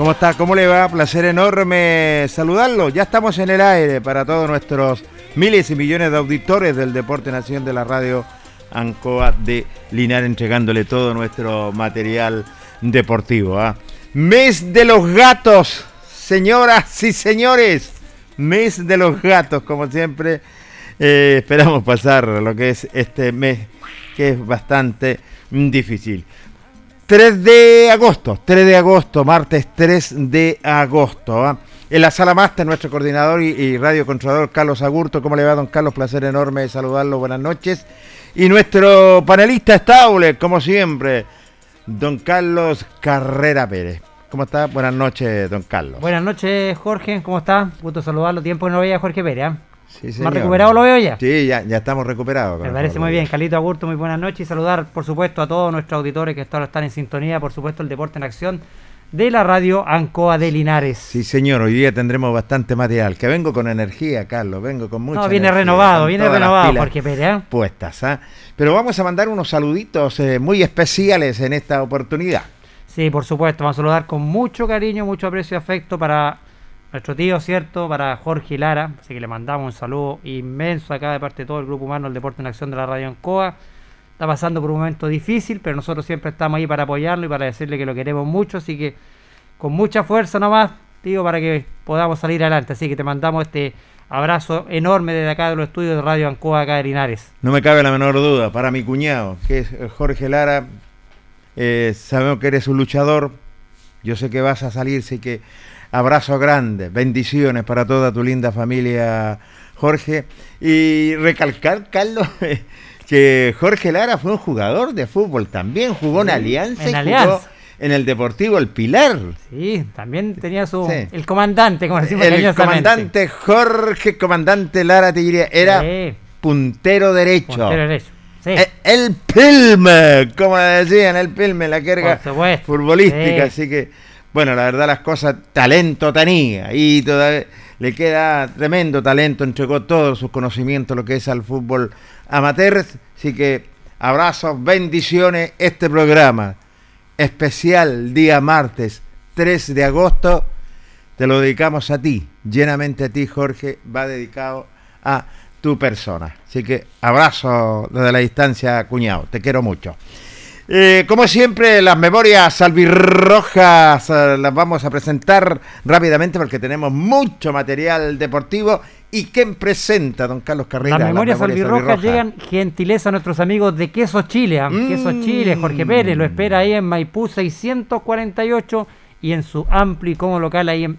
¿Cómo está? ¿Cómo le va? Placer enorme saludarlo. Ya estamos en el aire para todos nuestros miles y millones de auditores del Deporte Nación de la Radio Ancoa de Linares, entregándole todo nuestro material deportivo. ¿ah? Mes de los gatos, señoras y señores. Mes de los gatos, como siempre. Eh, esperamos pasar lo que es este mes, que es bastante difícil. 3 de agosto, 3 de agosto, martes 3 de agosto. ¿ah? En la sala máster, nuestro coordinador y, radio controlador Carlos Agurto. ¿Cómo le va, don Carlos? Placer enorme saludarlo. Buenas noches. Y nuestro panelista estable, como siempre, don Carlos Carrera Pérez. ¿Cómo está? Buenas noches, don Carlos. Buenas noches, Jorge. ¿Cómo está? Gusto saludarlo. Tiempo que no veía Jorge Pérez. ¿Ah? ¿Más recuperado lo veo ya? Sí, ya, ya estamos recuperados. Me parece muy bien. Calito Agurto, muy buenas noches y saludar, por supuesto, a todos nuestros auditores que ahora están en sintonía, por supuesto, el Deporte en Acción de la radio Ancoa de Linares. Sí, señor, hoy día tendremos bastante material. Que vengo con energía, Carlos, vengo con mucha No, viene renovado, viene renovado, porque Pérez. ¿eh? Puestas, ¿ah? Pero vamos a mandar unos saluditos eh, muy especiales en esta oportunidad. Sí, por supuesto, vamos a saludar con mucho cariño, mucho aprecio y afecto para nuestro tío, ¿cierto? Para Jorge Lara, así que le mandamos un saludo inmenso acá de parte de todo el grupo humano del Deporte en Acción de la Radio Ancoa. Está pasando por un momento difícil, pero nosotros siempre estamos ahí para apoyarlo y para decirle que lo queremos mucho, así que con mucha fuerza nomás, tío, para que podamos salir adelante. Así que te mandamos este abrazo enorme desde acá de los estudios de Radio Ancoa acá de Linares. No me cabe la menor duda, para mi cuñado, que es Jorge Lara, eh, sabemos que eres un luchador, yo sé que vas a salirse y que Abrazo grande, bendiciones para toda tu linda familia, Jorge. Y recalcar, Carlos, que Jorge Lara fue un jugador de fútbol también, jugó en Alianza en y jugó en el Deportivo El Pilar. Sí, también tenía su. El comandante, como decimos El comandante Jorge, comandante Lara, te diría, era puntero derecho. Puntero derecho. Sí. E, el, Pilme, como decían, el Pilme, la carga futbolística, así que bueno, la verdad las cosas, talento tenía y todavía le queda tremendo talento, entregó todos sus conocimientos lo que es al fútbol amateur. Así que abrazos, bendiciones. Este programa especial día martes 3 de agosto te lo dedicamos a ti, llenamente a ti Jorge, va dedicado a tu persona. Así que abrazo desde la distancia, cuñado, te quiero mucho. Eh, como siempre, las memorias albirrojas eh, las vamos a presentar rápidamente porque tenemos mucho material deportivo. ¿Y quién presenta, don Carlos Carrera? Las memorias, albirrojas, llegan gentileza a nuestros amigos de Queso Chile. ¿ah? Queso mm. Chile, Jorge Pérez lo espera ahí en Maipú 648 y en su amplio y cómodo local ahí en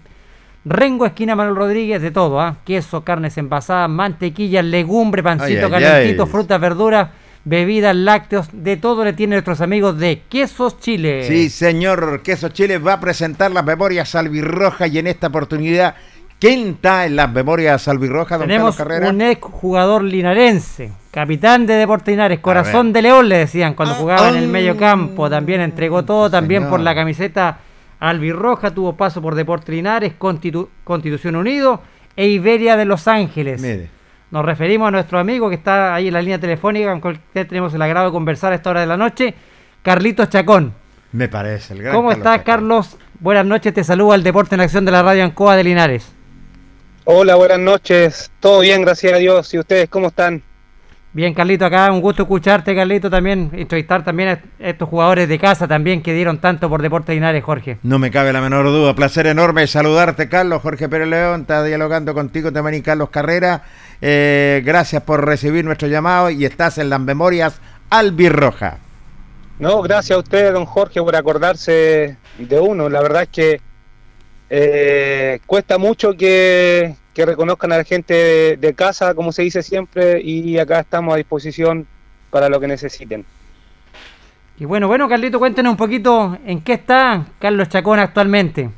Rengo, esquina Manuel Rodríguez, de todo, ¿ah? queso, carnes envasadas, mantequilla, legumbre, pancito calentito, frutas, verduras bebidas, lácteos, de todo le tienen nuestros amigos de Quesos Chile. Sí, señor, Quesos Chile va a presentar las memorias albirrojas y en esta oportunidad, ¿quién está en las memorias albirrojas, don Tenemos Carlos un ex jugador linarense, capitán de Deportes Linares, corazón de león le decían cuando ah, jugaba en el medio campo, también entregó todo, también por la camiseta albirroja, tuvo paso por Deportes Linares, Constitución Unido e Iberia de Los Ángeles. Mire nos referimos a nuestro amigo que está ahí en la línea telefónica, con el tenemos el agrado de conversar a esta hora de la noche, Carlitos Chacón. Me parece, el gran ¿Cómo estás, Carlos? Buenas noches, te saluda el Deporte en Acción de la Radio Ancoa de Linares. Hola, buenas noches. Todo bien, gracias a Dios. ¿Y ustedes cómo están? Bien, Carlito, acá un gusto escucharte, Carlito, también entrevistar también a estos jugadores de casa también que dieron tanto por Deportes Linares, Jorge. No me cabe la menor duda, placer enorme saludarte, Carlos. Jorge Pérez León está dialogando contigo también y Carlos Carrera. Eh, gracias por recibir nuestro llamado y estás en las memorias albirroja. No, gracias a usted, don Jorge, por acordarse de uno. La verdad es que eh, cuesta mucho que, que reconozcan a la gente de, casa, como se dice siempre, y acá estamos a disposición para lo que necesiten. Y bueno, bueno, Carlito, cuéntenos un poquito en qué está Carlos Chacón actualmente.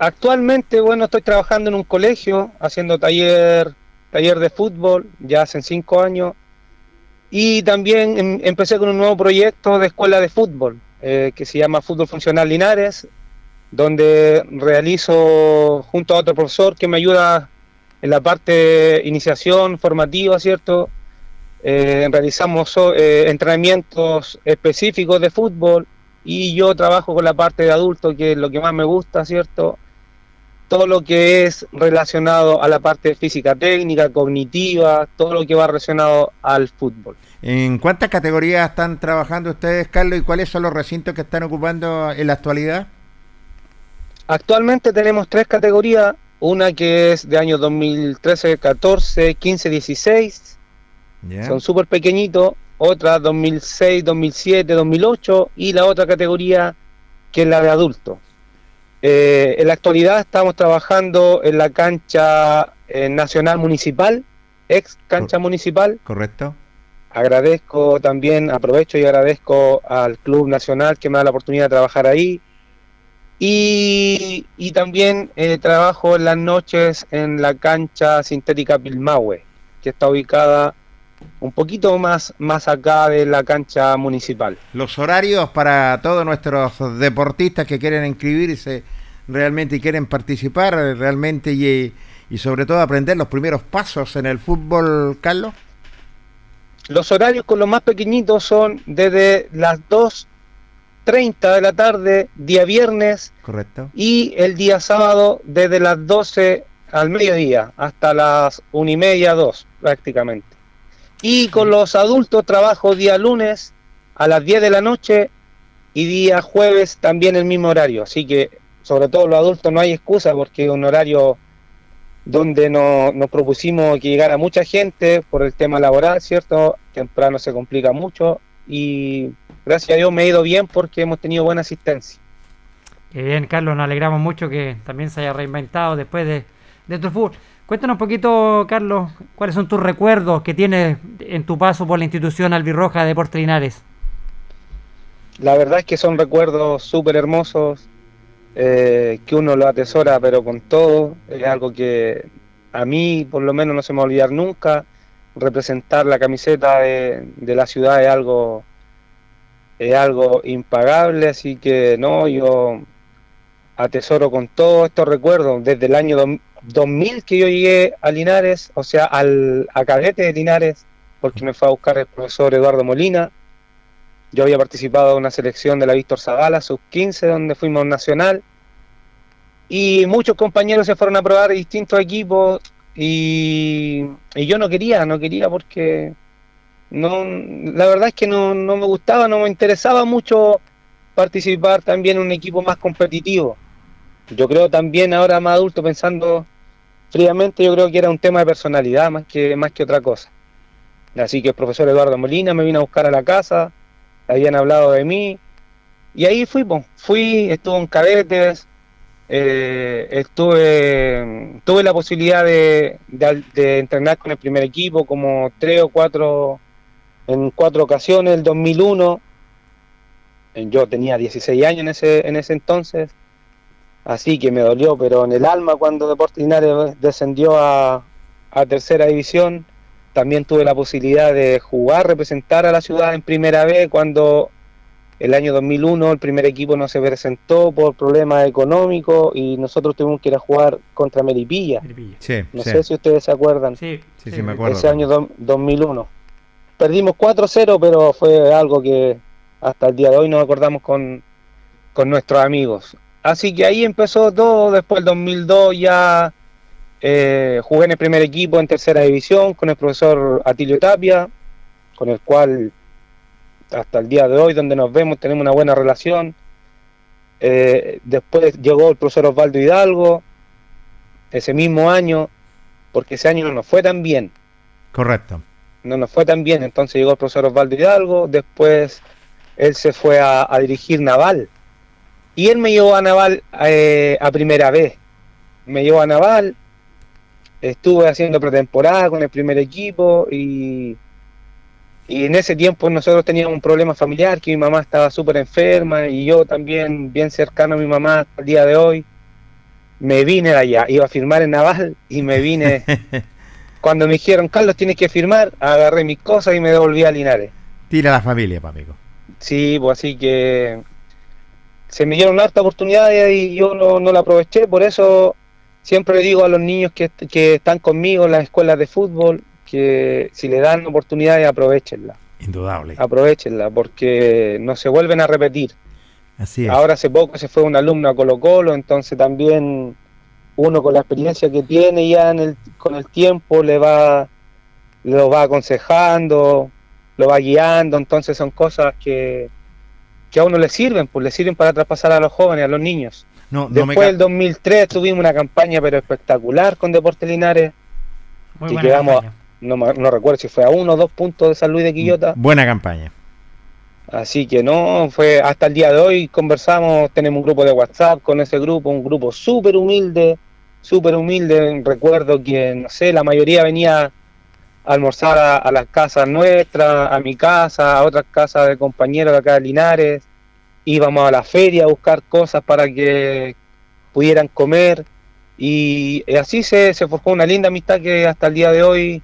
Actualmente, bueno, estoy trabajando en un colegio, haciendo taller, taller de fútbol, ya hace cinco años, y también em, empecé con un nuevo proyecto de escuela de fútbol, eh, que se llama Fútbol Funcional Linares, donde realizo junto a otro profesor que me ayuda en la parte de iniciación formativa, ¿cierto? Eh, realizamos eh, entrenamientos específicos de fútbol y yo trabajo con la parte de adulto, que es lo que más me gusta, ¿cierto? Todo lo que es relacionado a la parte física técnica, cognitiva, todo lo que va relacionado al fútbol. ¿En cuántas categorías están trabajando ustedes, Carlos, y cuáles son los recintos que están ocupando en la actualidad? Actualmente tenemos tres categorías, una que es de años 2013, 14, 15, 16, son súper pequeñitos, otra 2006, 2007, 2008 y la otra categoría que es la de adultos. Eh, en la actualidad estamos trabajando en la cancha eh, nacional municipal, ex cancha municipal. Correcto. Agradezco también, aprovecho y agradezco al Club Nacional que me da la oportunidad de trabajar ahí, y, también eh, trabajo en las noches en la cancha sintética Pilmahue, que está ubicada un poquito más, más acá de la cancha municipal. Los horarios para todos nuestros deportistas que quieren inscribirse realmente y quieren participar realmente y, y sobre todo aprender los primeros pasos en el fútbol, Carlos. Los horarios con los más pequeñitos son desde las 2 30 de la tarde, día viernes. Correcto. Y el día sábado desde las 12 al mediodía hasta las 1 y media, 2 prácticamente. Y con los adultos trabajo día lunes a las 10 de la noche y día jueves también el mismo horario. Así que sobre todo los adultos no hay excusa porque es un horario donde no, nos propusimos que llegara mucha gente por el tema laboral, ¿cierto? Temprano se complica mucho y gracias a Dios me ha ido bien porque hemos tenido buena asistencia. bien, Carlos, nos alegramos mucho que también se haya reinventado después de, de tu fútbol. Cuéntanos un poquito, Carlos, cuáles son tus recuerdos que tienes en tu paso por la institución albirroja de Linares. La verdad es que son recuerdos súper hermosos, eh, que uno lo atesora, pero con todo. Es algo que a mí, por lo menos, no se me va a olvidar nunca. Representar la camiseta de, de la ciudad es algo es algo impagable, así que no, yo atesoro con todos estos recuerdos desde el año 2000 que yo llegué a Linares, o sea, al a cadete de Linares, porque me fue a buscar el profesor Eduardo Molina. Yo había participado en una selección de la Víctor Zavala, sub-15, donde fuimos nacional. Y muchos compañeros se fueron a probar distintos equipos y, y yo no quería, no quería porque no, la verdad es que no, no me gustaba, no me interesaba mucho participar también en un equipo más competitivo. Yo creo también ahora más adulto pensando fríamente, yo creo que era un tema de personalidad más que, más que otra cosa. Así que el profesor Eduardo Molina me vino a buscar a la casa, habían hablado de mí, y ahí fui, fui, estuve en cadetes, eh, estuve, tuve la posibilidad de, de, entrenar con el primer equipo como tres o cuatro, en cuatro ocasiones, el 2001, yo tenía 16 años en ese, en ese entonces, así que me dolió, pero en el alma cuando Deportes Linares descendió a, a tercera división, también tuve la posibilidad de jugar, representar a la ciudad en primera vez cuando el año 2001 el primer equipo no se presentó por problemas económicos y nosotros tuvimos que ir a jugar contra Melipilla. no sé si ustedes se acuerdan. Sí, sí, sí, me acuerdo. Ese año 2001. Perdimos 4-0, pero fue algo que hasta el día de hoy nos acordamos con, con nuestros amigos. Así que ahí empezó todo, después del 2002 ya eh, jugué en el primer equipo en tercera división con el profesor Atilio Tapia, con el cual hasta el día de hoy, donde nos vemos, tenemos una buena relación. Eh, después llegó el profesor Osvaldo Hidalgo, ese mismo año, porque ese año no nos fue tan bien. Correcto. No nos fue tan bien, entonces llegó el profesor Osvaldo Hidalgo, después él se fue a, dirigir Naval. Y él me llevó a Naval eh, a primera vez. Me llevó a Naval, estuve haciendo pretemporada con el primer equipo y, y en ese tiempo nosotros teníamos un problema familiar, que mi mamá estaba súper enferma y yo también bien cercano a mi mamá el día de hoy. Me vine allá, iba a firmar en Naval y me vine. Cuando me dijeron, Carlos, tienes que firmar, agarré mis cosas y me devolví a Linares. Tira la familia, amigo. Sí, pues así que se me dieron harta oportunidad y yo no, la aproveché, por eso siempre le digo a los niños que, que, están conmigo en las escuelas de fútbol que si le dan oportunidades aprovechenla. Indudable. Aprovechenla porque no se vuelven a repetir. Así es. Ahora hace poco se fue un alumno a Colo Colo, entonces también uno con la experiencia que tiene ya en el, con el tiempo le va, lo va aconsejando, lo va guiando, entonces son cosas que, que a uno le sirven, pues le sirven para traspasar a los jóvenes, a los niños. No, Después del 2003 tuvimos una campaña pero espectacular con Deportes Linares, Muy que llegamos, no, no, recuerdo si fue a uno o dos puntos de San Luis de Quillota. Buena campaña. Así que no, fue hasta el día de hoy conversamos, tenemos un grupo de WhatsApp con ese grupo, un grupo súper humilde, súper humilde. Recuerdo que, no sé, la mayoría venía almorzar a, las casas nuestras, a mi casa, a otras casas de compañeros de acá de Linares. Íbamos a la feria a buscar cosas para que pudieran comer. Y así se, se forjó una linda amistad que hasta el día de hoy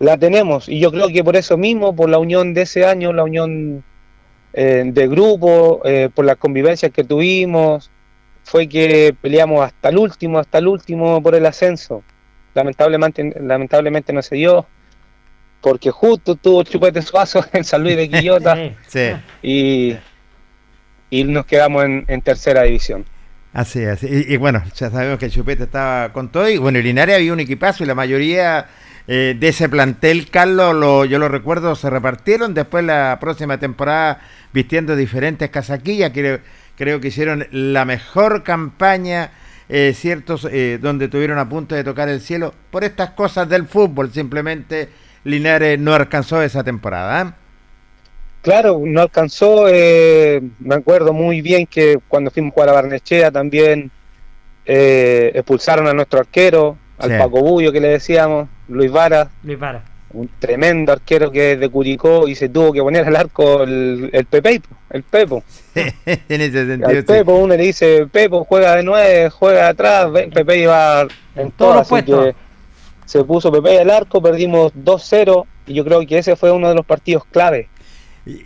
la tenemos. Y yo creo que por eso mismo, por la unión de ese año, la unión eh, de grupo, eh, por las convivencias que tuvimos, fue que peleamos hasta el último, hasta el último por el ascenso. Lamentablemente, lamentablemente no se dio porque justo tuvo Chupete Suazo en San Luis de Quillota Y, y nos quedamos en, tercera división. Así es, y, bueno, ya sabemos que el Chupete estaba con todo y bueno, en Linares había un equipazo y la mayoría eh, de ese plantel, Carlos, lo, yo lo recuerdo, se repartieron después la próxima temporada vistiendo diferentes casaquillas, creo, creo que hicieron la mejor campaña. Eh, ciertos eh, donde tuvieron a punto de tocar el cielo por estas cosas del fútbol simplemente Linares no alcanzó esa temporada. ¿eh? Claro, no alcanzó. Eh, me acuerdo muy bien que cuando fuimos a jugar a Barnechea también eh, expulsaron a nuestro arquero, al Paco Bullo que le decíamos, Luis Vara. Luis Vara. Un tremendo arquero que es de Curicó y se tuvo que poner al arco el, el Pepe, el Pepo. en ese sentido. Al Pepo uno le dice, Pepo juega de nueve, juega atrás, Pepe iba en, todos los puestos se puso Pepe al arco, perdimos 2-0 y yo creo que ese fue uno de los partidos clave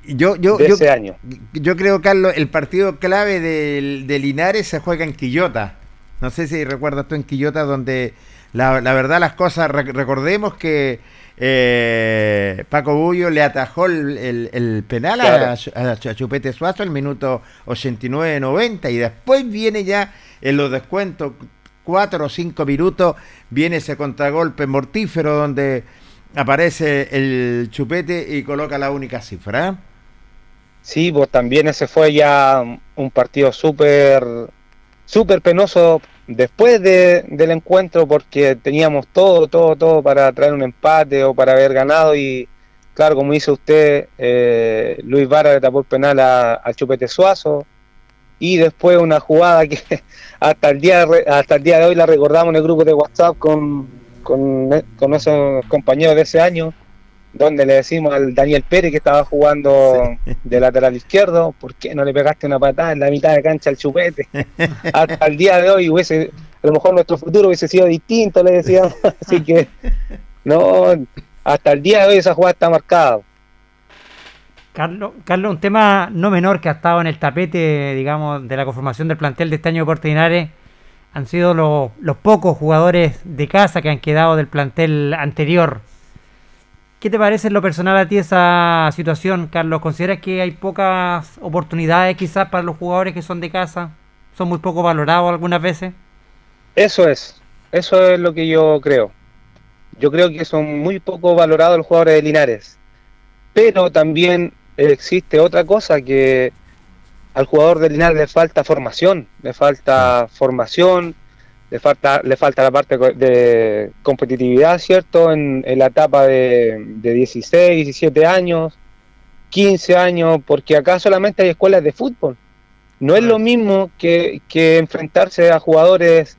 yo, yo, de ese año. Yo creo, Carlos, el partido clave de, Linares se juega en Quillota. No sé si recuerdas tú en Quillota, donde la, verdad las cosas, recordemos que eh, Paco Bullo le atajó el, penal a, Chupete Suazo el minuto 89-90 y después viene ya en los descuentos cuatro o cinco minutos viene ese contragolpe mortífero donde aparece el chupete y coloca la única cifra. ¿eh? Sí, pues también ese fue ya un partido súper súper penoso después de, del encuentro porque teníamos todo, todo, todo para traer un empate o para haber ganado y claro, como dice usted, eh, Luis Vara le tapó el penal al Chupete Suazo y después una jugada que hasta el día hasta el día de hoy la recordamos en el grupo de WhatsApp con, con, con esos compañeros de ese año donde le decimos al Daniel Pérez que estaba jugando de lateral izquierdo, ¿por qué no le pegaste una patada en la mitad de cancha al chupete? Hasta el día de hoy hubiese, a lo mejor nuestro futuro hubiese sido distinto, le decíamos. Así que, no, hasta el día de hoy esa jugada está marcada. Carlos, Carlos, un tema no menor que ha estado en el tapete, digamos, de la conformación del plantel de este año de Portinares han sido los, los pocos jugadores de casa que han quedado del plantel anterior ¿Qué te parece en lo personal a ti esa situación, Carlos? ¿Consideras que hay pocas oportunidades quizás para los jugadores que son de casa? ¿Son muy poco valorados algunas veces? Eso es, eso es lo que yo creo. Yo creo que son muy poco valorados los jugadores de Linares. Pero también existe otra cosa que al jugador de Linares le falta formación, le falta formación, le falta, le falta la parte de competitividad, ¿cierto? En, la etapa de, 16, 17 años, 15 años, porque acá solamente hay escuelas de fútbol. No es lo mismo que, enfrentarse a jugadores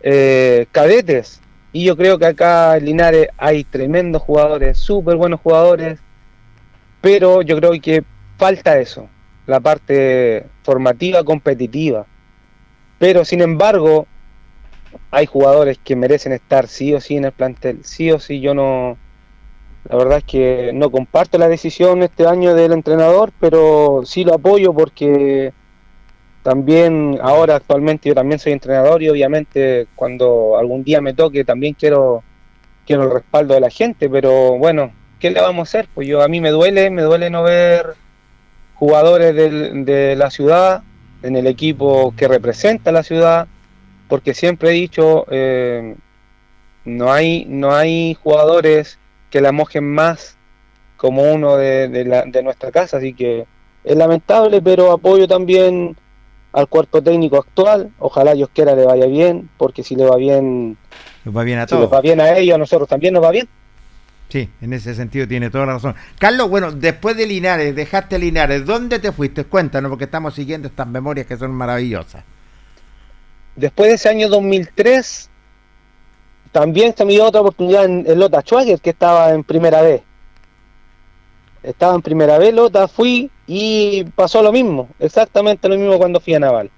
eh, cadetes. Y yo creo que acá en Linares hay tremendos jugadores, súper buenos jugadores, pero yo creo que falta eso, la parte formativa competitiva. Pero sin embargo, hay jugadores que merecen estar sí o sí en el plantel, sí o sí yo no, la verdad es que no comparto la decisión este año del entrenador, pero sí lo apoyo porque también ahora actualmente yo también soy entrenador y obviamente cuando algún día me toque también quiero quiero el respaldo de la gente, pero bueno, ¿qué le vamos a hacer? Pues yo a mí me duele, me duele no ver jugadores de la ciudad en el equipo que representa la ciudad porque siempre he dicho, eh, no, hay, no hay jugadores que la mojen más como uno de, la, de nuestra casa, así que es lamentable, pero apoyo también al cuerpo técnico actual, ojalá Dios quiera le vaya bien, porque si le va bien, va bien a todos. va bien a ellos, a nosotros también nos va bien. Sí, en ese sentido tiene toda la razón. Carlos, bueno, después de Linares, dejaste Linares, ¿dónde te fuiste? Cuéntanos, porque estamos siguiendo estas memorias que son maravillosas. Después de ese año 2003, también se me dio otra oportunidad en, Lota Schwager, que estaba en primera vez. Estaba en primera vez Lota, fui y pasó lo mismo, exactamente lo mismo cuando fui a Naval.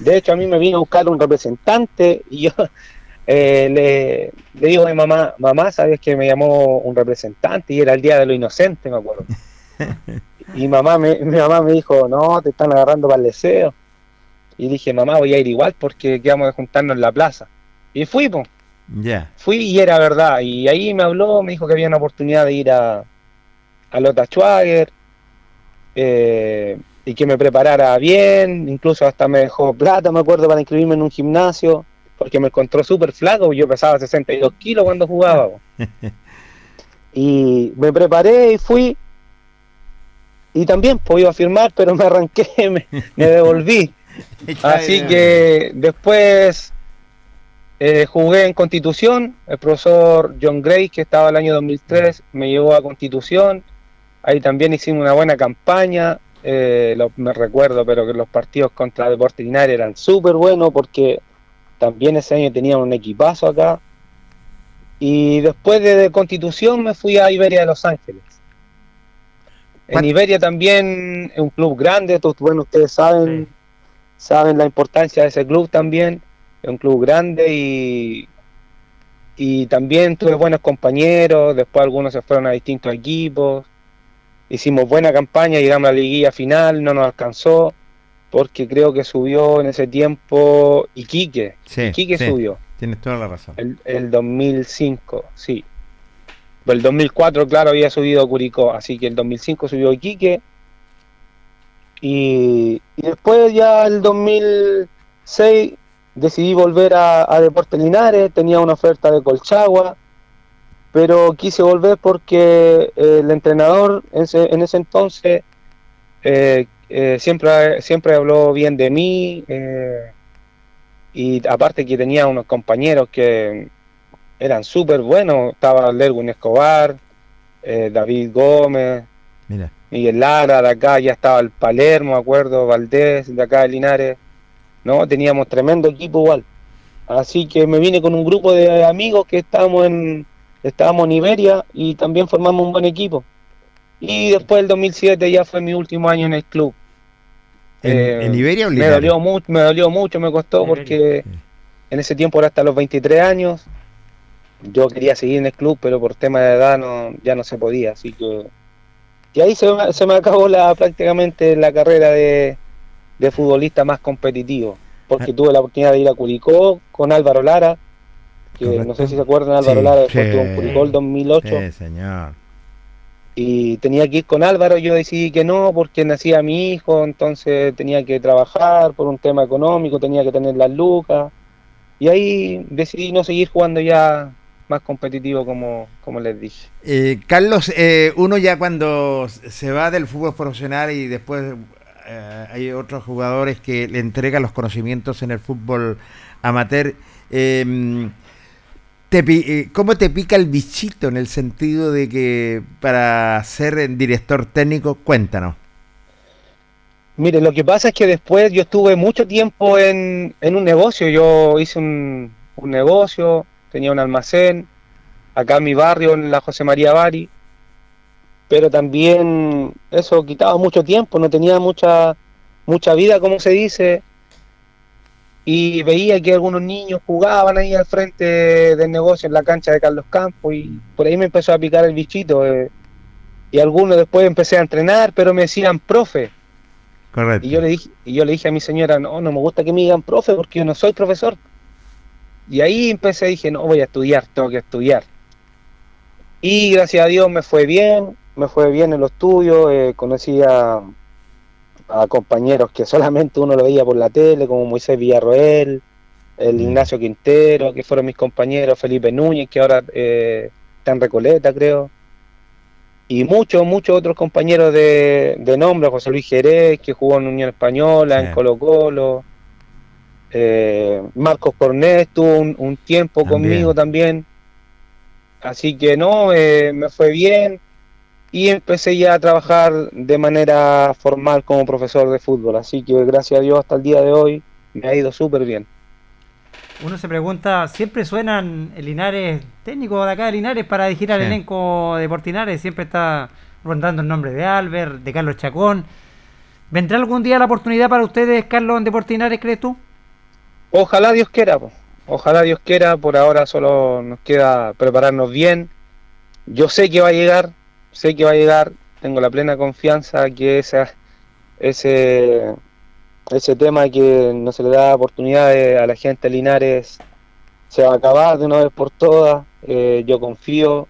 De hecho, a mí me vino a buscar un representante y yo eh, le, le, digo a mi mamá, mamá, ¿sabes que me llamó un representante? Y era el Día de lo Inocente, me acuerdo. Y mamá me, mi mamá me dijo, no, te están agarrando para el deseo. Y dije, mamá, voy a ir igual porque quedamos de juntarnos en la plaza. Y fui, pues. Ya. Fui y era verdad. Y ahí me habló, me dijo que había una oportunidad de ir a, a Lota Schwager. Eh, y que me preparara bien, incluso hasta me dejó plata, me acuerdo, para inscribirme en un gimnasio, porque me encontró súper flaco, yo pesaba 62 kilos cuando jugaba. y me preparé y fui, y también pues iba a firmar, pero me arranqué, me devolví. Así que después eh, jugué en Constitución, el profesor John Gray, que estaba el año 2003, me llevó a Constitución, ahí también hicimos una buena campaña, eh, me recuerdo, pero que los partidos contra Deporte Linares eran súper buenos porque también ese año teníamos un equipazo acá. Y después de, Constitución me fui a Iberia de Los Ángeles. En Iberia también es un club grande, todos, bueno, ustedes saben, saben la importancia de ese club también, es un club grande y, y también tuve buenos compañeros, después algunos se fueron a distintos equipos, hicimos buena campaña, llegamos a la liguilla final, no nos alcanzó, porque creo que subió en ese tiempo Iquique. Sí, Iquique sí. subió. Tienes toda la razón. El, el 2005, sí. El 2004, claro, había subido Curicó, así que el 2005 subió Iquique. Y, después ya el 2006 decidí volver a, Deportes Linares, tenía una oferta de Colchagua, pero quise volver porque eh, el entrenador en ese, en ese entonces eh, eh, siempre, siempre habló bien de mí y aparte que tenía unos compañeros que eran súper buenos, estaba Lerwin Escobar, David Gómez, Mira. Miguel Lara, de acá ya estaba el Palermo, me acuerdo, Valdés, de acá de Linares, no, teníamos tremendo equipo igual. Así que me vine con un grupo de amigos que estábamos en, estábamos en Iberia y también formamos un buen equipo. Y después del 2007 ya fue mi último año en el club. ¿En, Eh, en Iberia o Me Linares? dolió mucho, me dolió mucho, me costó porque en ese tiempo era hasta los 23 años. Yo quería seguir en el club, pero por tema de edad no, ya no se podía, así que y ahí se, me- se me acabó la prácticamente la carrera de, de futbolista más competitivo, porque Ah. tuve la oportunidad de ir a Curicó con Álvaro Lara, que Correcto. no sé si se acuerdan Álvaro Sí, Lara, después sí. tuvo en Curicó el 2008 Sí, señor. y tenía que ir con Álvaro, yo decidí que no porque nacía mi hijo, entonces tenía que trabajar por un tema económico, tenía que tener las lucas y ahí decidí no seguir jugando ya más competitivo como, como les dije. Eh, Carlos, eh, uno ya cuando se va del fútbol profesional y después eh, hay otros jugadores que le entregan los conocimientos en el fútbol amateur, te eh, ¿cómo te pica el bichito en el sentido de que para ser director técnico, cuéntanos? Mire, lo que pasa es que después yo estuve mucho tiempo en, en un negocio, yo hice un, un negocio, tenía un almacén acá en mi barrio, en la José María Bari, pero también eso quitaba mucho tiempo, no tenía mucha, mucha vida, como se dice, y veía que algunos niños jugaban ahí al frente del negocio, en la cancha de Carlos Campos, y por ahí me empezó a picar el bichito, eh, y algunos después empecé a entrenar, pero me decían, profe, Correcto. y yo le dije, y yo le dije a mi señora, no, no me gusta que me digan profe porque yo no soy profesor. Y ahí empecé, dije, no, voy a estudiar, tengo que estudiar. Y gracias a Dios me fue bien, me fue bien en los estudios, eh, conocí a, a compañeros que solamente uno lo veía por la tele, como Moisés Villarroel, el Mm. Ignacio Quintero, que fueron mis compañeros, Felipe Núñez, que ahora eh, está en Recoleta, creo y muchos, muchos otros compañeros de, de nombre, José Luis Jerez, que jugó en Unión Española, Sí. en Colo Colo, eh, Marcos Cornet estuvo un, un tiempo También. conmigo también, así que no, eh, me fue bien y empecé ya a trabajar de manera formal como profesor de fútbol, así que gracias a Dios hasta el día de hoy me ha ido súper bien. Uno se pregunta, siempre suenan el Linares, técnico de acá de Linares para dirigir al Sí. elenco de Portinares, siempre está rondando el nombre de Albert, de Carlos Chacón. ¿Vendrá algún día la oportunidad para ustedes, Carlos, en Deportinares, crees tú? Ojalá Dios quiera, ojalá Dios quiera, por ahora solo nos queda prepararnos bien. Yo sé que va a llegar, sé que va a llegar, tengo la plena confianza que esa, ese, ese tema que no se le da oportunidades a la gente de Linares se va a acabar de una vez por todas. Eh, yo confío,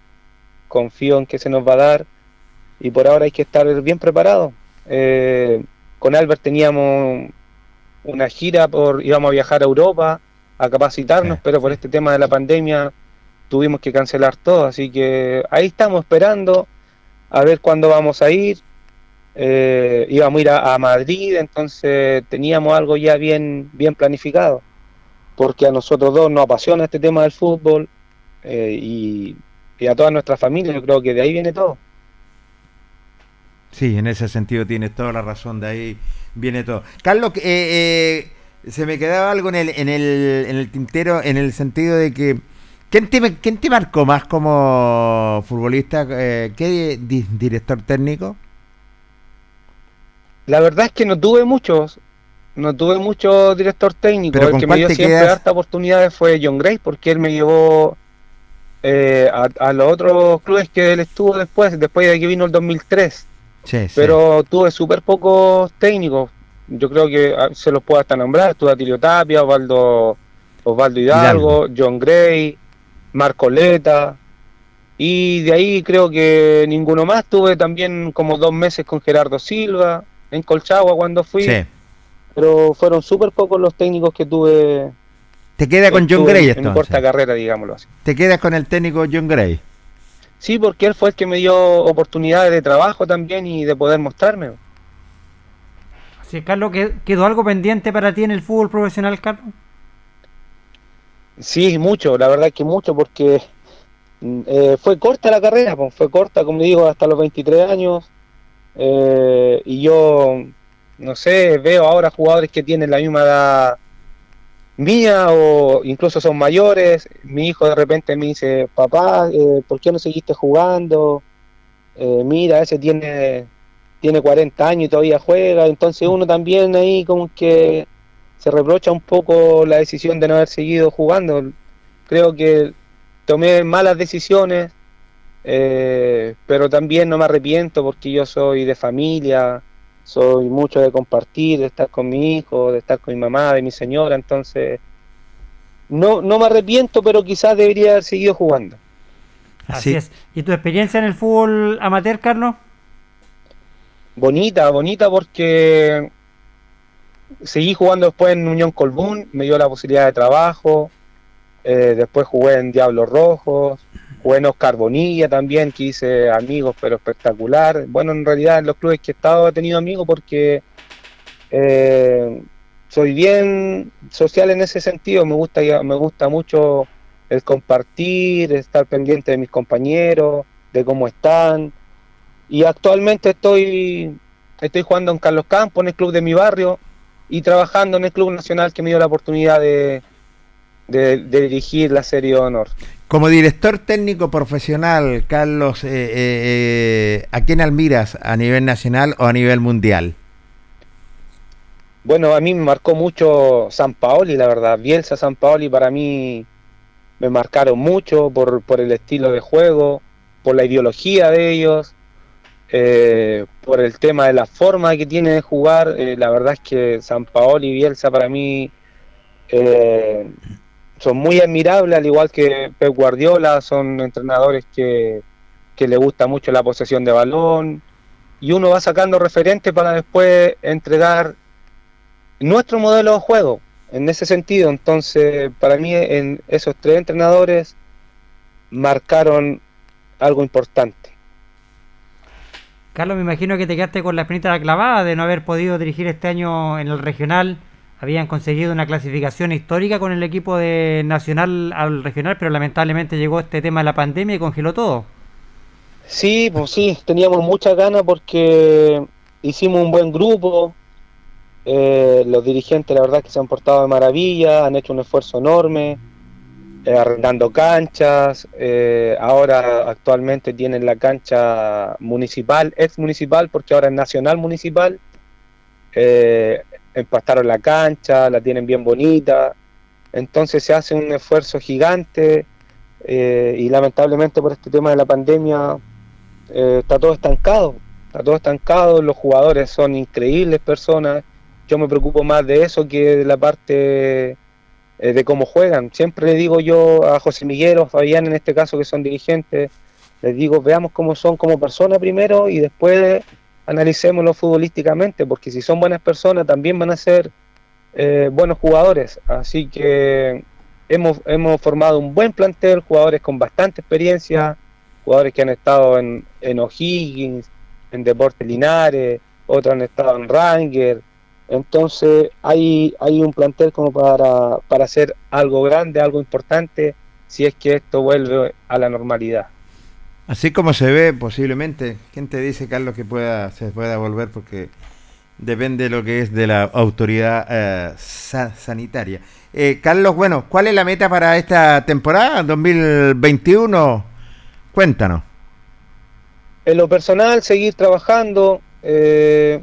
confío en que se nos va a dar y por ahora hay que estar bien preparados. Eh, con Albert teníamos una gira por íbamos a viajar a Europa a capacitarnos, Sí, pero por este tema de la pandemia tuvimos que cancelar todo, así que ahí estamos esperando a ver cuándo vamos a ir. Eh, íbamos a ir a, a Madrid, entonces teníamos algo ya bien bien planificado, porque a nosotros dos nos apasiona este tema del fútbol eh, y, y a toda nuestra familia, yo creo que de ahí viene todo. Sí, en ese sentido tienes toda la razón, de ahí viene todo. Carlos, eh, eh, se me quedaba algo en el, en, el, en el tintero, en el sentido de que, ¿quién te, quién te marcó más como futbolista? Eh, ¿Qué di- director técnico? La verdad es que no tuve muchos, no tuve mucho director técnico. Pero el ¿con que me dio siempre quedas? harta oportunidades fue John Gray, porque él me llevó eh, a, a los otros clubes que él estuvo después, después de que vino el 2003. Sí, sí. Pero tuve súper pocos técnicos. yo creo que ah, se los puedo hasta nombrar, estuve Atilio Tapia, Osvaldo, Osvaldo Hidalgo, John Gray, Marco Leta, y de ahí creo que ninguno más. Tuve también como dos meses con Gerardo Silva, en Colchagua cuando fui. Pero fueron súper pocos los técnicos que tuve. ¿Te queda con John Gray entonces? En corta carrera, digámoslo así. ¿Te quedas con el técnico John Gray? Sí, porque él fue el que me dio oportunidades de trabajo también y de poder mostrarme. Sí, Carlos, ¿quedó algo pendiente para ti en el fútbol profesional, Carlos? Sí, mucho, la verdad que mucho, porque mm, eh, fue corta la carrera, pues, fue corta, como digo, hasta los 23 años. Eh, y yo, no sé, veo ahora jugadores que tienen la misma edad mía o incluso son mayores. Mi hijo de repente me dice, papá, eh, ¿por qué no seguiste jugando? mira, ese tiene, tiene 40 años y todavía juega. Entonces uno también ahí como que se reprocha un poco la decisión de no haber seguido jugando. Creo que tomé malas decisiones, eh, pero también no me arrepiento porque yo soy de familia, soy mucho de compartir, de estar con mi hijo, de estar con mi mamá, de mi señora, entonces no, no me arrepiento, pero quizás debería haber seguido jugando. Así es. ¿Y tu experiencia en el fútbol amateur, Carlos? Bonita, bonita porque seguí jugando después en Unión Colbún, me dio la posibilidad de trabajo, eh, después jugué en Diablos Rojos, jugué en Oscar Bonilla también, que hice amigos, pero espectacular. Bueno, en realidad en los clubes que he estado he tenido amigos porque eh, soy bien social en ese sentido, me gusta, me gusta mucho el compartir, estar pendiente de mis compañeros, de cómo están. Y actualmente estoy, estoy jugando en Carlos Campos, en el club de mi barrio, y trabajando en el Club Nacional que me dio la oportunidad de, de, dirigir la Serie de Honor. Como director técnico profesional, Carlos, eh, eh, eh, ¿a quién admiras a nivel nacional o a nivel mundial? Bueno, a mí me marcó mucho San Paoli, la verdad. Bielsa, San Paoli para mí me marcaron mucho por, por el estilo de juego, por la ideología de ellos, eh, por el tema de la forma que tiene de jugar. Eh, la verdad es que San Paolo y Bielsa para mí eh, son muy admirables, al igual que Pep Guardiola, son entrenadores que, que le gusta mucho la posesión de balón y uno va sacando referentes para después entregar nuestro modelo de juego en ese sentido. Entonces, para mí, en esos tres entrenadores marcaron algo importante. Carlos, me imagino que te quedaste con la espinita clavada de no haber podido dirigir este año en el regional. Habían conseguido una clasificación histórica con el equipo de Nacional al regional, pero lamentablemente llegó este tema de la pandemia y congeló todo. Sí, pues sí, teníamos muchas ganas porque hicimos un buen grupo. Eh, los dirigentes, la verdad, que se han portado de maravilla, han hecho un esfuerzo enorme eh, arrendando canchas, eh, ahora actualmente tienen la cancha municipal, ex municipal, porque ahora es nacional municipal, empastaron la cancha, la tienen bien bonita, entonces se hace un esfuerzo gigante eh, y lamentablemente por este tema de la pandemia está todo estancado, está todo estancado, los jugadores son increíbles personas, yo me preocupo más de eso que de la parte eh, de cómo juegan. Siempre le digo yo a José Miguel o Fabián, en este caso, que son dirigentes, les digo, veamos cómo son como personas primero y después analicémoslo futbolísticamente, porque si son buenas personas también van a ser eh, buenos jugadores. Así que hemos, hemos formado un buen plantel, jugadores con bastante experiencia, jugadores que han estado en, en O'Higgins, en Deportes Linares, otros han estado en Ranger, entonces hay, hay un plantel como para, para hacer algo grande, algo importante, si es que esto vuelve a la normalidad. Así como se ve posiblemente, ¿quién te dice, Carlos, que pueda se pueda volver? Porque depende de lo que es de la autoridad eh, sanitaria. Eh, Carlos, bueno, ¿cuál es la meta para esta temporada 2021? Cuéntanos. En lo personal, seguir trabajando. Eh,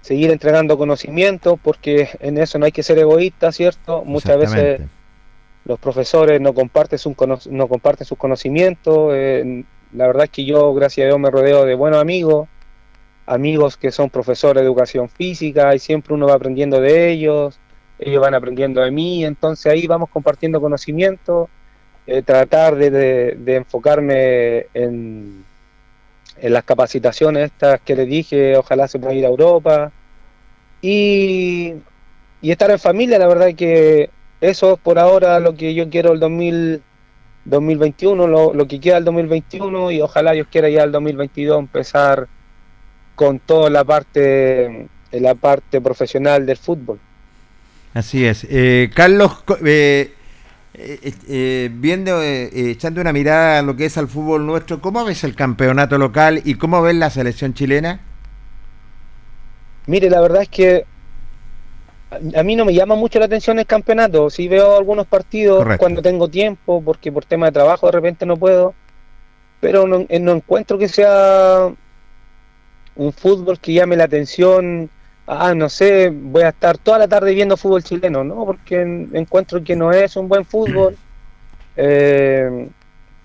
seguir entregando conocimiento, porque en eso no hay que ser egoísta, ¿cierto? Muchas veces los profesores no comparten, su, no comparten sus conocimientos. Eh, la verdad es que yo, gracias a Dios, me rodeo de buenos amigos amigos que son profesores de educación física y siempre uno va aprendiendo de ellos, ellos van aprendiendo de mí, entonces ahí vamos compartiendo conocimiento, eh, tratar de, enfocarme en, las capacitaciones estas que les dije, ojalá se pueda ir a Europa y, y estar en familia, la verdad que eso es por ahora lo que yo quiero el 2000 2021, lo, lo que queda el 2021 y ojalá Dios quiera ya el 2022 empezar con toda la parte la parte profesional del fútbol. Así es. Eh, Carlos, eh, eh, viendo, echando una mirada a lo que es al fútbol nuestro, ¿cómo ves el campeonato local y cómo ves la selección chilena? Mire, la verdad es que a mí no me llama mucho la atención el campeonato. Si veo algunos partidos cuando tengo tiempo, porque por tema de trabajo de repente no puedo, pero no, eh, no, encuentro que sea un fútbol que llame la atención. Ah, no sé, voy a estar toda la tarde viendo fútbol chileno, ¿no? Porque encuentro que no es un buen fútbol. Eh,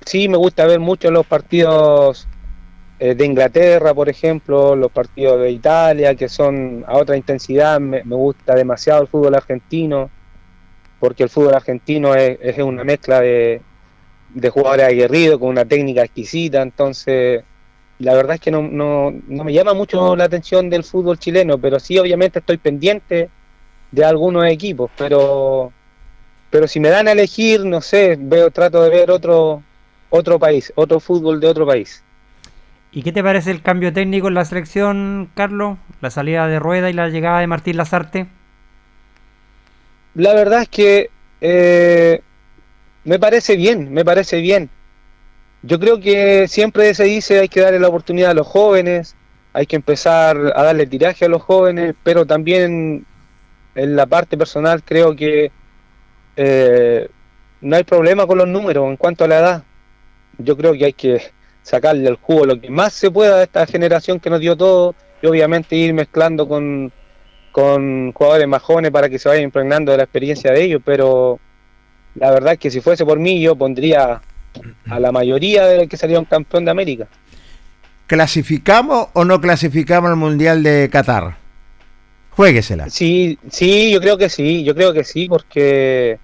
sí, me gusta ver mucho los partidos de Inglaterra, por ejemplo, los partidos de Italia, que son a otra intensidad. Me, gusta demasiado el fútbol argentino, porque el fútbol argentino es, una mezcla de, jugadores aguerridos con una técnica exquisita. Entonces, la verdad es que no, no, no me llama mucho la atención del fútbol chileno, pero sí, obviamente, estoy pendiente de algunos equipos, pero pero si me dan a elegir, no sé, veo trato de ver otro otro país, otro fútbol de otro país. ¿Y qué te parece el cambio técnico en la selección, Carlos? La salida de Rueda y la llegada de Martín Lazarte. La verdad es que eh, me parece bien, me parece bien. Yo creo que siempre se dice hay que darle la oportunidad a los jóvenes, hay que empezar a darle tiraje a los jóvenes, pero también en la parte personal creo que eh, no hay problema con los números en cuanto a la edad. Yo creo que hay que sacarle el jugo lo que más se pueda a esta generación que nos dio todo y obviamente ir mezclando con, con jugadores más jóvenes para que se vayan impregnando de la experiencia de ellos, pero la verdad es que si fuese por mí yo pondría a la mayoría de los que salieron campeón de América. ¿Clasificamos o no clasificamos al Mundial de Qatar? Jueguesela. Sí, sí, yo creo que sí, yo creo que sí, porque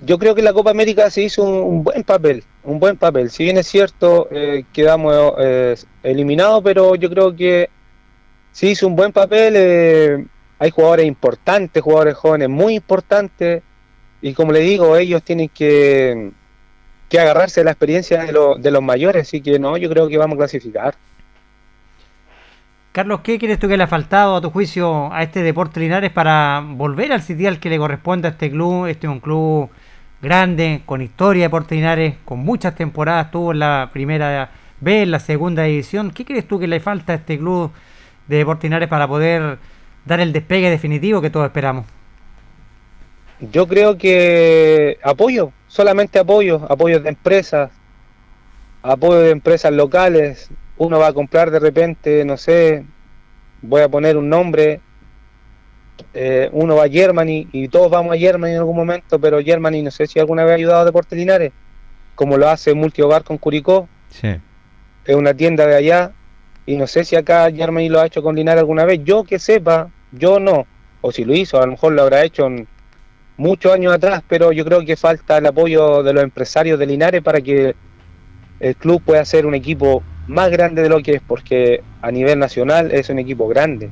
yo creo que la Copa América se hizo un, buen papel, un buen papel. Si bien es cierto, eh, quedamos eh, eliminados, pero yo creo que se hizo un buen papel. Eh, hay jugadores importantes, jugadores jóvenes muy importantes, y como le digo, ellos tienen que, que agarrarse de la experiencia de, de los mayores, así que no, yo creo que vamos a clasificar. Carlos, ¿qué crees tú que le ha faltado a tu juicio a este Deporte Linares para volver al sitial que le corresponde a este club? Este es un club grande, con historia de Linares, con muchas temporadas, tuvo en la primera B, en la segunda división. ¿Qué crees tú que le falta a este club de Deportes para poder dar el despegue definitivo que todos esperamos? Yo creo que apoyo, solamente apoyo, apoyo de empresas, apoyo de empresas locales. Uno va a comprar de repente, no sé, voy a poner un nombre, eh, uno va a Germany y todos vamos a Germany en algún momento, pero Germany no sé si alguna vez ha ayudado a Deportes Linares, como lo hace Multihogar con Curicó. Es una tienda de allá y no sé si acá Germany lo ha hecho con Linares alguna vez. Yo que sepa, yo no. O si lo hizo, a lo mejor lo habrá hecho muchos años atrás, pero yo creo que falta el apoyo de los empresarios de Linares para que el club pueda ser un equipo más grande de lo que es, porque a nivel nacional es un equipo grande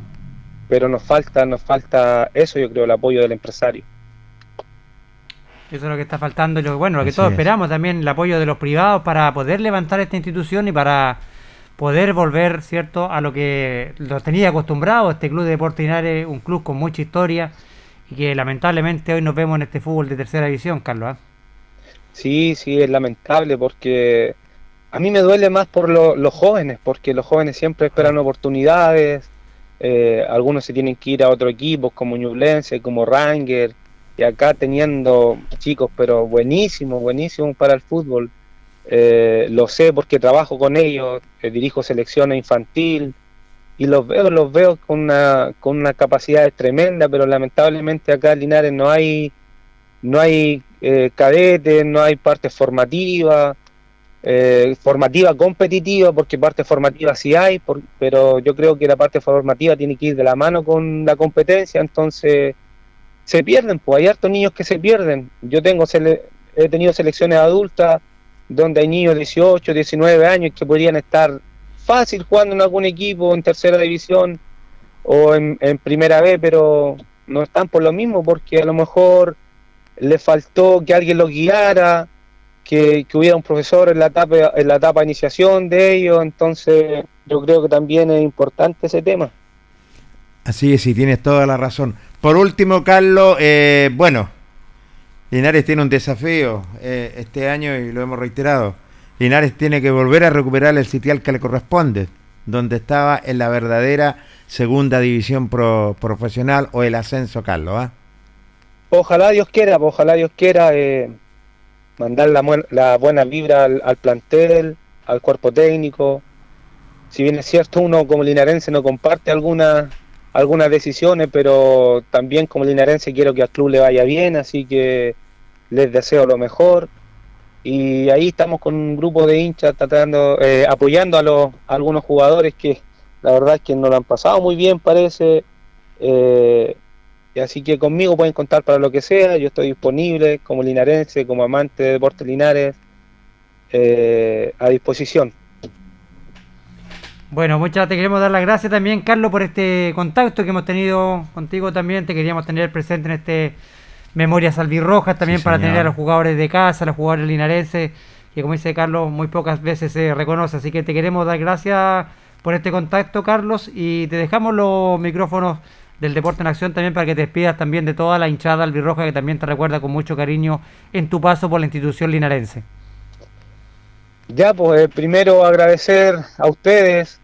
pero nos falta, nos falta eso, yo creo, el apoyo del empresario. Eso es lo que está faltando, y lo, bueno, lo que todos esperamos también, el apoyo de los privados para poder levantar esta institución y para poder volver, ¿cierto?, a lo que los tenía acostumbrado este club de Deportes Linares, un club con mucha historia y que lamentablemente hoy nos vemos en este fútbol de tercera división, Carlos. ¿ah? Sí, sí, es lamentable porque a mí me duele más por los jóvenes, porque los jóvenes siempre esperan oportunidades, eh, algunos se tienen que ir a otro equipo como Ñublense, como Ranger, y acá teniendo chicos, pero buenísimos, buenísimos para el fútbol. Eh, lo sé porque trabajo con ellos, eh, dirijo selecciones infantil y los veo, los veo con una, con una capacidad tremenda, pero lamentablemente acá en Linares no hay, no hay cadetes, no hay parte formativa, eh, formativa competitiva, porque parte formativa sí hay, pero yo creo que la parte formativa tiene que ir de la mano con la competencia, entonces se pierden, pues hay hartos niños que se pierden. Yo tengo he tenido selecciones adultas donde hay niños de 18, 19 años que podrían estar fácil jugando en algún equipo en tercera división o en, en primera B, pero no están por lo mismo, porque a lo mejor les faltó que alguien los guiara, que, hubiera un profesor en la etapa en la etapa de iniciación de ellos, entonces yo creo que también es importante ese tema. Así es, y tienes toda la razón. Por último, Carlos, eh, bueno, Linares tiene un desafío eh, este año y lo hemos reiterado. Linares tiene que volver a recuperar el sitial que le corresponde, donde estaba en la verdadera segunda división profesional o el ascenso, Carlos. ¿ah? Ojalá Dios quiera, ojalá Dios quiera. Eh, mandar la, buena vibra al, plantel, al cuerpo técnico. Si bien es cierto, uno como linarense no comparte algunas decisiones, pero también como linarense quiero que al club le vaya bien, así que les deseo lo mejor. Y ahí estamos con un grupo de hinchas tratando, eh, apoyando a, algunos jugadores que la verdad es que no lo han pasado muy bien, parece. Eh, y así que conmigo pueden contar para lo que sea, yo estoy disponible como linarense, como amante de deportes linares, eh, a disposición. Bueno, muchas te queremos dar las gracias también, Carlos, por este contacto que hemos tenido contigo también. Te queríamos tener presente en este Memorias Albirrojas también para tener a los jugadores de casa, a los jugadores linarenses, que como dice Carlos, muy pocas veces se reconoce. Así que te queremos dar gracias por este contacto, Carlos, y te dejamos los micrófonos del Deporte en Acción también para que te despidas también de toda la hinchada albirroja que también te recuerda con mucho cariño en tu paso por la institución linarense. Ya, pues eh, primero agradecer a ustedes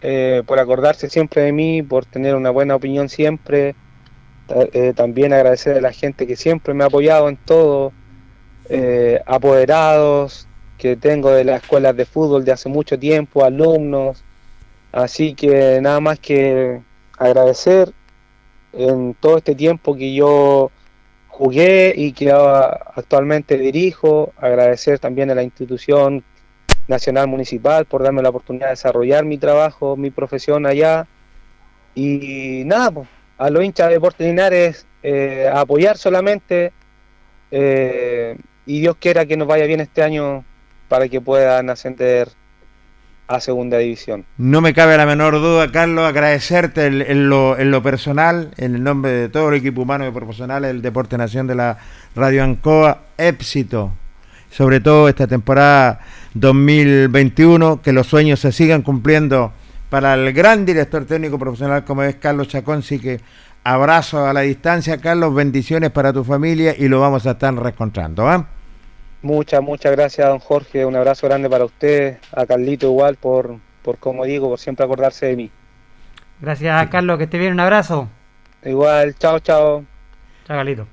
eh, por acordarse siempre de mí, por tener una buena opinión siempre. Eh, también agradecer a la gente que siempre me ha apoyado en todo, apoderados que tengo de las escuelas de fútbol de hace mucho tiempo, alumnos. Así que nada más que agradecer en todo este tiempo que yo jugué y que actualmente dirijo. Agradecer también a la institución nacional municipal por darme la oportunidad de desarrollar mi trabajo, mi profesión allá. Y nada, pues, a los hinchas de Deportes Linares eh, apoyar solamente. Eh, y Dios quiera que nos vaya bien este año para que puedan ascender a segunda división. No me cabe la menor duda, Carlos, agradecerte en, lo, en lo, personal, en el nombre de todo el equipo humano y profesional del Deporte Nación de la Radio Ancoa, éxito, sobre todo esta temporada 2021, que los sueños se sigan cumpliendo para el gran director técnico profesional como es Carlos Chacón, sí que abrazo a la distancia, Carlos, bendiciones para tu familia y lo vamos a estar reencontrando. ¿ah? Muchas, muchas gracias, don Jorge. Un abrazo grande para usted, a Carlito igual, por, por como digo, por siempre acordarse de mí. Gracias, Carlos. Que esté bien. Un abrazo. Igual. Chao, chao. Chao, Carlito.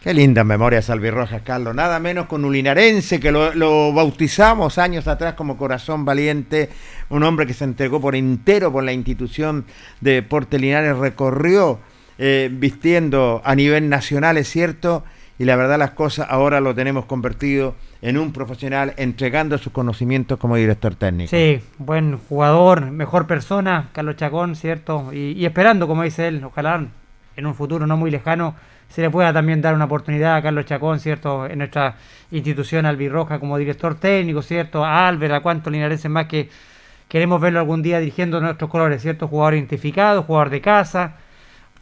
Qué lindas memorias albirrojas, Carlos. Nada menos con un linarense que lo, bautizamos años atrás como Corazón Valiente, un hombre que se entregó por entero por la institución de Deporte Linares, recorrió eh, vistiendo a nivel nacional, es cierto, y la verdad las cosas ahora lo tenemos convertido en un profesional entregando sus conocimientos como director técnico. Sí, buen jugador, mejor persona, Carlos Chacón, ¿cierto? Y, esperando, como dice él, ojalá en un futuro no muy lejano se le pueda también dar una oportunidad a Carlos Chacón, ¿cierto? En nuestra institución albirroja como director técnico, ¿cierto? A Albert, a cuántos linarenses más que queremos verlo algún día dirigiendo nuestros colores, ¿cierto? Jugador identificado, jugador de casa,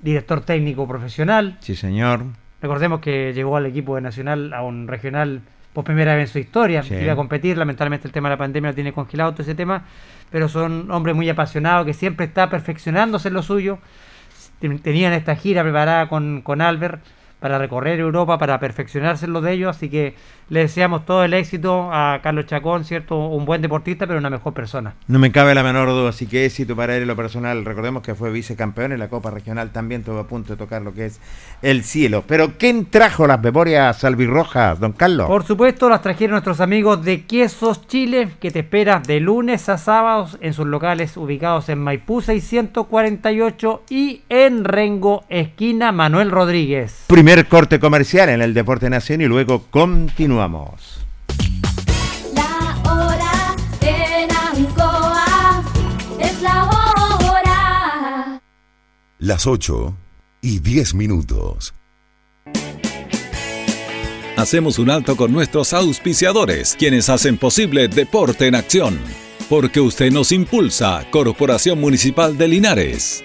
director técnico profesional. Sí, señor Recordemos que llegó al equipo de Nacional a un regional por primera vez en su historia. Iba a competir, lamentablemente el tema de la pandemia lo tiene congelado todo ese tema, pero son hombres muy apasionados que siempre está perfeccionándose en lo suyo. Tenían esta gira preparada con, con Albert para recorrer Europa, para perfeccionarse en lo de ellos. Así que le deseamos todo el éxito a Carlos Chacón, ¿cierto? Un buen deportista, pero una mejor persona. No me cabe la menor duda, así que éxito para él en lo personal. Recordemos que fue vicecampeón en la Copa Regional, también estuvo a punto de tocar lo que es el cielo. Pero ¿quién trajo las memorias albirrojas, don Carlos? Por supuesto, las trajeron nuestros amigos de Quesos Chile, que te espera de lunes a sábados en sus locales ubicados en Maipú 648 y en Rengo, esquina Manuel Rodríguez corte comercial en el Deporte Nación y luego continuamos. La hora en Ancoa es la hora. Las 8 y 10 minutos. Hacemos un alto con nuestros auspiciadores, quienes hacen posible Deporte en Acción. Porque usted nos impulsa, Corporación Municipal de Linares.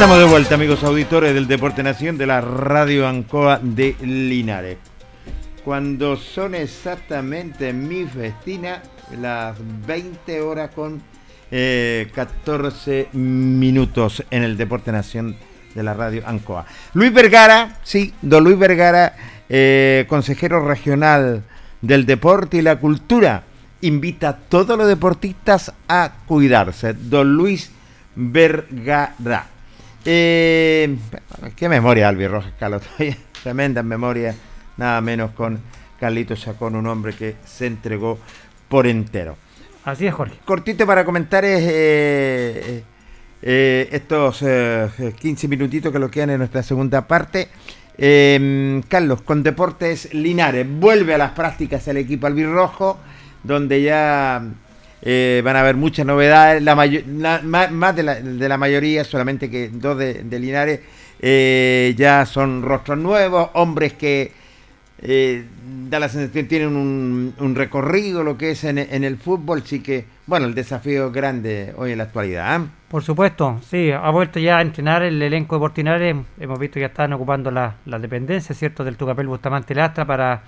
Estamos de vuelta, amigos auditores del Deporte Nación de la Radio Ancoa de Linares. Cuando son exactamente mi festina, las 20 horas con 14 eh, minutos en el Deporte Nación de la Radio Ancoa. Luis Vergara, sí, don Luis Vergara, eh, consejero regional del Deporte y la Cultura, invita a todos los deportistas a cuidarse. Don Luis Vergara. Eh, qué memoria, Albi Rojas, Carlos. Tremenda memoria, nada menos con Carlitos Chacón, un hombre que se entregó por entero. Así es, Jorge. Cortito para comentar es, eh, eh, estos eh, 15 minutitos que lo quedan en nuestra segunda parte. Eh, Carlos, con Deportes Linares, vuelve a las prácticas el equipo albirrojo, donde ya eh, van a haber muchas novedades, la la- más, más de, la, de la mayoría, solamente que dos de, de Linares eh, ya son rostros nuevos, hombres que eh, da la sensación tienen un, recorrido lo que es en, en el fútbol, sí que, bueno, el desafío es grande hoy en la actualidad. ¿ah? Por supuesto, sí, ha vuelto ya a entrenar el elenco de Portinares. Hemos visto que ya están ocupando la- las dependencias, ¿cierto?, del Tucapel Bustamante Lastra para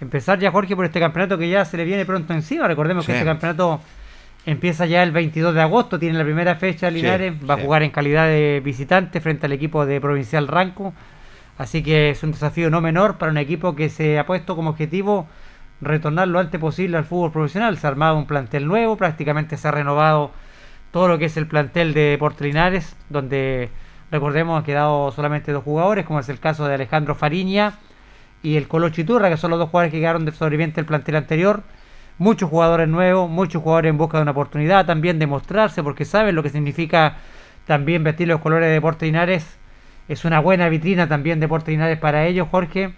empezar ya, Jorge, por este campeonato que ya se le viene pronto encima. Recordemos que este campeonato empieza ya el 22 de agosto, tiene la primera fecha Linares, va sí. a jugar en calidad de visitante frente al equipo de Provincial Ranco. Así que es un desafío no menor para un equipo que se ha puesto como objetivo retornar lo antes posible al fútbol profesional. Se ha armado un plantel nuevo, prácticamente se ha renovado todo lo que es el plantel de Deportes Linares, donde recordemos han quedado solamente dos jugadores, como es el caso de Alejandro Fariña y el Colo Chiturra, que son los dos jugadores que quedaron de sobreviviente del plantel anterior. Muchos jugadores nuevos, muchos jugadores en busca de una oportunidad también de mostrarse, porque saben lo que significa también vestir los colores de Deportes Linares. Es una buena vitrina también Deportes Linares para ellos, Jorge.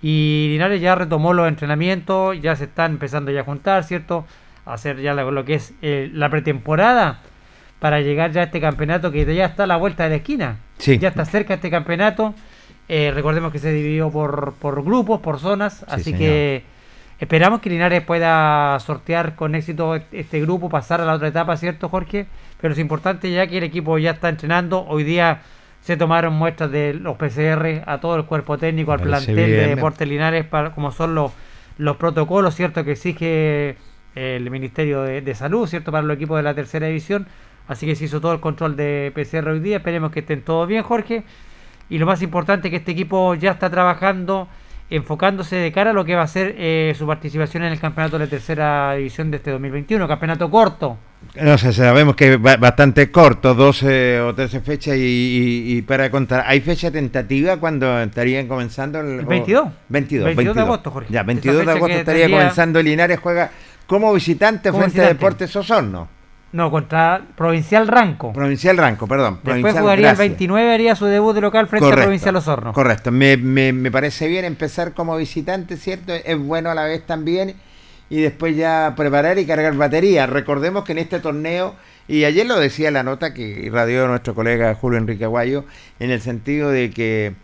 Y Linares ya retomó los entrenamientos, ya se están empezando ya a juntar, ¿cierto? A hacer ya lo, que es eh, la pretemporada para llegar ya a este campeonato que ya está a la vuelta de la esquina. Sí. Ya está cerca este campeonato. Eh, recordemos que se dividió por, por grupos, por zonas, así señor. que esperamos que Linares pueda sortear con éxito este grupo, pasar a la otra etapa, ¿cierto, Jorge? Pero es importante ya que el equipo ya está entrenando. Hoy día se tomaron muestras de los PCR a todo el cuerpo técnico, al plantel de. Deportes Linares, para, como son los, los protocolos, ¿cierto?, que exige el Ministerio de, de Salud, ¿cierto?, para los equipos de la tercera división. Así que se hizo todo el control de PCR hoy día. Esperemos que estén todos bien, Jorge. Y lo más importante es que este equipo ya está trabajando, enfocándose de cara a lo que va a ser eh, su participación en el campeonato de la tercera división de este 2021. Campeonato corto. No sé, sabemos que es ba- bastante corto, 12 o 13 fechas y, y- y para contar, ¿hay fecha tentativa cuando estarían comenzando? El, El o- 22. 22, 22 de agosto, Jorge. Ya, Esa 22 de agosto estaría tendría- comenzando Linares, juega como visitante Como frente a. Deportes Osorno. No, contra Provincial Ranco. Provincial Ranco, perdón. Después Provincial, jugaría gracias. el 29, haría su debut de local frente a Provincial Osorno. Correcto, me, me- me parece bien empezar como visitante, ¿cierto? Es bueno a la vez también. Y después ya preparar y cargar batería. Recordemos que en este torneo, y ayer lo decía la nota que irradió nuestro colega Julio Enrique Aguayo, en el sentido de que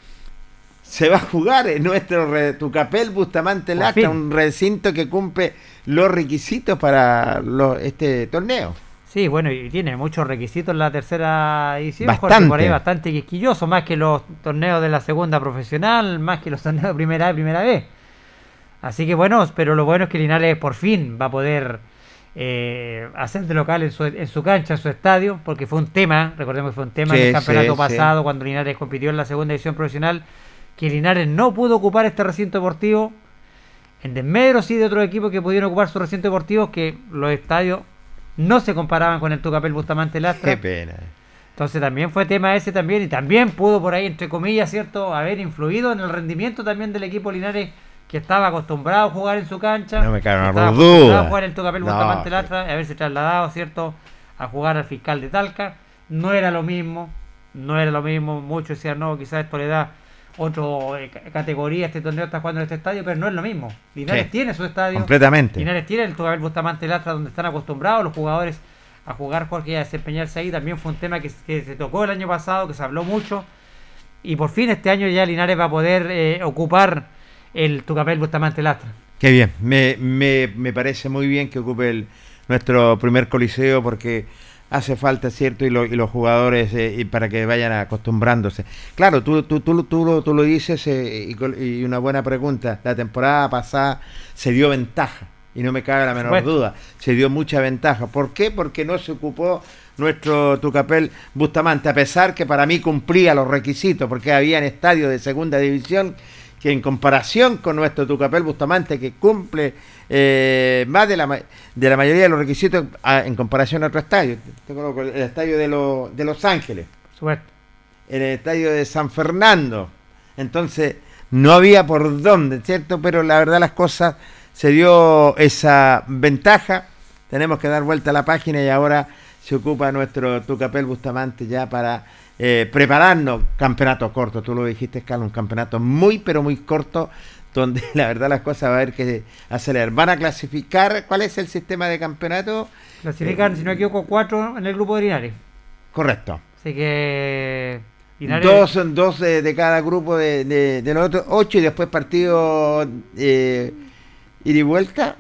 se va a jugar en nuestro re- Tucapel Bustamante fin. un recinto que cumple los requisitos para este torneo. Sí, bueno, y tiene muchos requisitos la tercera edición. Jorge, Bastante. por ahí bastante quisquilloso, más que los torneos de la segunda profesional, más que los torneos de primera y primera B. Así que bueno, pero lo bueno es que Linares por fin va a poder eh, hacer de local en su, en su cancha, en su estadio, porque fue un tema, recordemos que fue un tema Sí, en el campeonato sí, pasado, cuando Linares compitió en la segunda edición profesional, que Linares no pudo ocupar este recinto deportivo. En desmedro sí de otros equipos que pudieron ocupar sus recintos deportivos, que los estadios no se comparaban con el Tucapel Bustamante Lastra. Qué pena. Entonces también fue tema ese también y también pudo por ahí, entre comillas, ¿cierto?, haber influido en el rendimiento también del equipo Linares que estaba acostumbrado a jugar en su cancha. No me estaba duda. acostumbrado a jugar en el Tucapel No, Bustamante sí. Lastra y haberse trasladado, ¿cierto?, a jugar al fiscal de Talca. No era lo mismo, no era lo mismo. Muchos decían, no, quizás esto le da otro eh, ca- categoría, este torneo está jugando en este estadio, pero no es lo mismo. Linares Sí. tiene su estadio. Completamente. Linares tiene el Tucapel Bustamante Lastra donde están acostumbrados los jugadores a jugar Jorge y a desempeñarse ahí. También fue un tema que, que se tocó el año pasado, que se habló mucho. Y por fin este año ya Linares va a poder eh, ocupar el Tucapel Bustamante Lastra. Qué bien, me, me, me parece muy bien que ocupe el, nuestro primer coliseo porque hace falta, ¿cierto? Y, lo- y los jugadores eh, y para que vayan acostumbrándose. Claro, tú, tú, tú, lo- tú, lo- tú lo dices eh, y, y una buena pregunta. La temporada pasada se dio ventaja y no me cabe la menor duda. Se dio mucha ventaja. ¿Por qué? Porque no se ocupó nuestro Tucapel Bustamante, a pesar que para mí cumplía los requisitos, porque había en estadio de segunda división que en comparación con nuestro Tucapel Bustamante, que cumple eh, más de la, de la mayoría de los requisitos a- en comparación a otro estadio. Te coloco el estadio de, los de Los Ángeles. En el estadio de San Fernando. Entonces, no había por dónde, ¿cierto? Pero la verdad las cosas se dio esa ventaja. Tenemos que dar vuelta a la página y ahora se ocupa nuestro Tucapel Bustamante ya para eh, prepararnos. Campeonato corto, tú lo dijiste, Carlos, un campeonato muy, pero muy corto, donde la verdad las cosas va a haber que acelerar. Van a clasificar, ¿cuál es el sistema de campeonato? Clasifican, si no me equivoco, cuatro en el grupo de Linares. Correcto. Así que. Linares- Dos, son dos de, de cada grupo de, de, de los otros ocho y después partido eh, ida y vuelta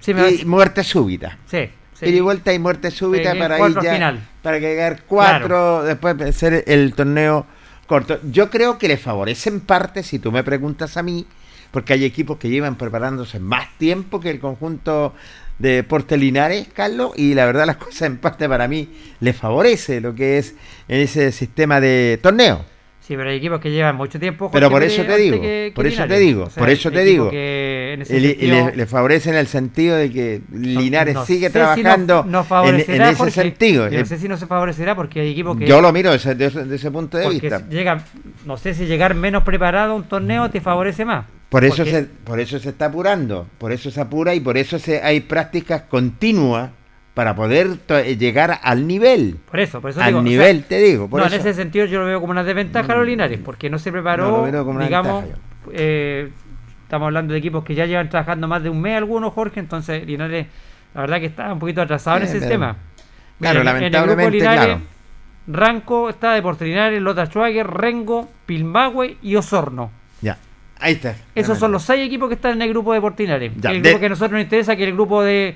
Sí, me y muerte súbita. sí, sí. Y vuelta y muerte súbita Sí, para ir ya final. para llegar cuatro después de hacer el torneo corto. Yo creo que le favorece en parte, si tú me preguntas a mí, porque hay equipos que llevan preparándose más tiempo que el conjunto de Deportes Linares, Carlos, y la verdad las cosas en parte para mí le favorece lo que es en ese sistema de torneo. Sí, pero hay equipos que llevan mucho tiempo. Pero por eso te digo, que- que por eso te digo, O sea, por eso te digo. le, favorece en el sentido de que Linares no sigue sé si no- trabajando no en, en ese Jorge. sentido. Yo no sé si no se favorecerá porque hay equipos que. Yo lo miro desde, ese punto de porque vista. llega, no sé si llegar menos preparado a un torneo te favorece más. Por eso, Porque- se, por eso se está apurando, por eso se apura y por eso se, hay prácticas continuas para poder eh, llegar al nivel. Por eso, por eso al digo, o sea, nivel, te digo. Por no, eso. en ese sentido yo lo veo como una desventaja a los Linares, porque no se preparó, No, como digamos, eh, estamos hablando de equipos que ya llevan trabajando más de un mes algunos, Jorge, entonces Linares, la verdad que está un poquito atrasado en ese pero- sistema. claro, en- lamentablemente, en el grupo Linares, claro. Ranco está Deportes Linares, Lota Schwager, Rengo, Pilmahue y Osorno. Ya, ahí está. Esos son los seis equipos que están en el grupo de. Ya, el de- grupo que a nosotros nos interesa, que es el grupo de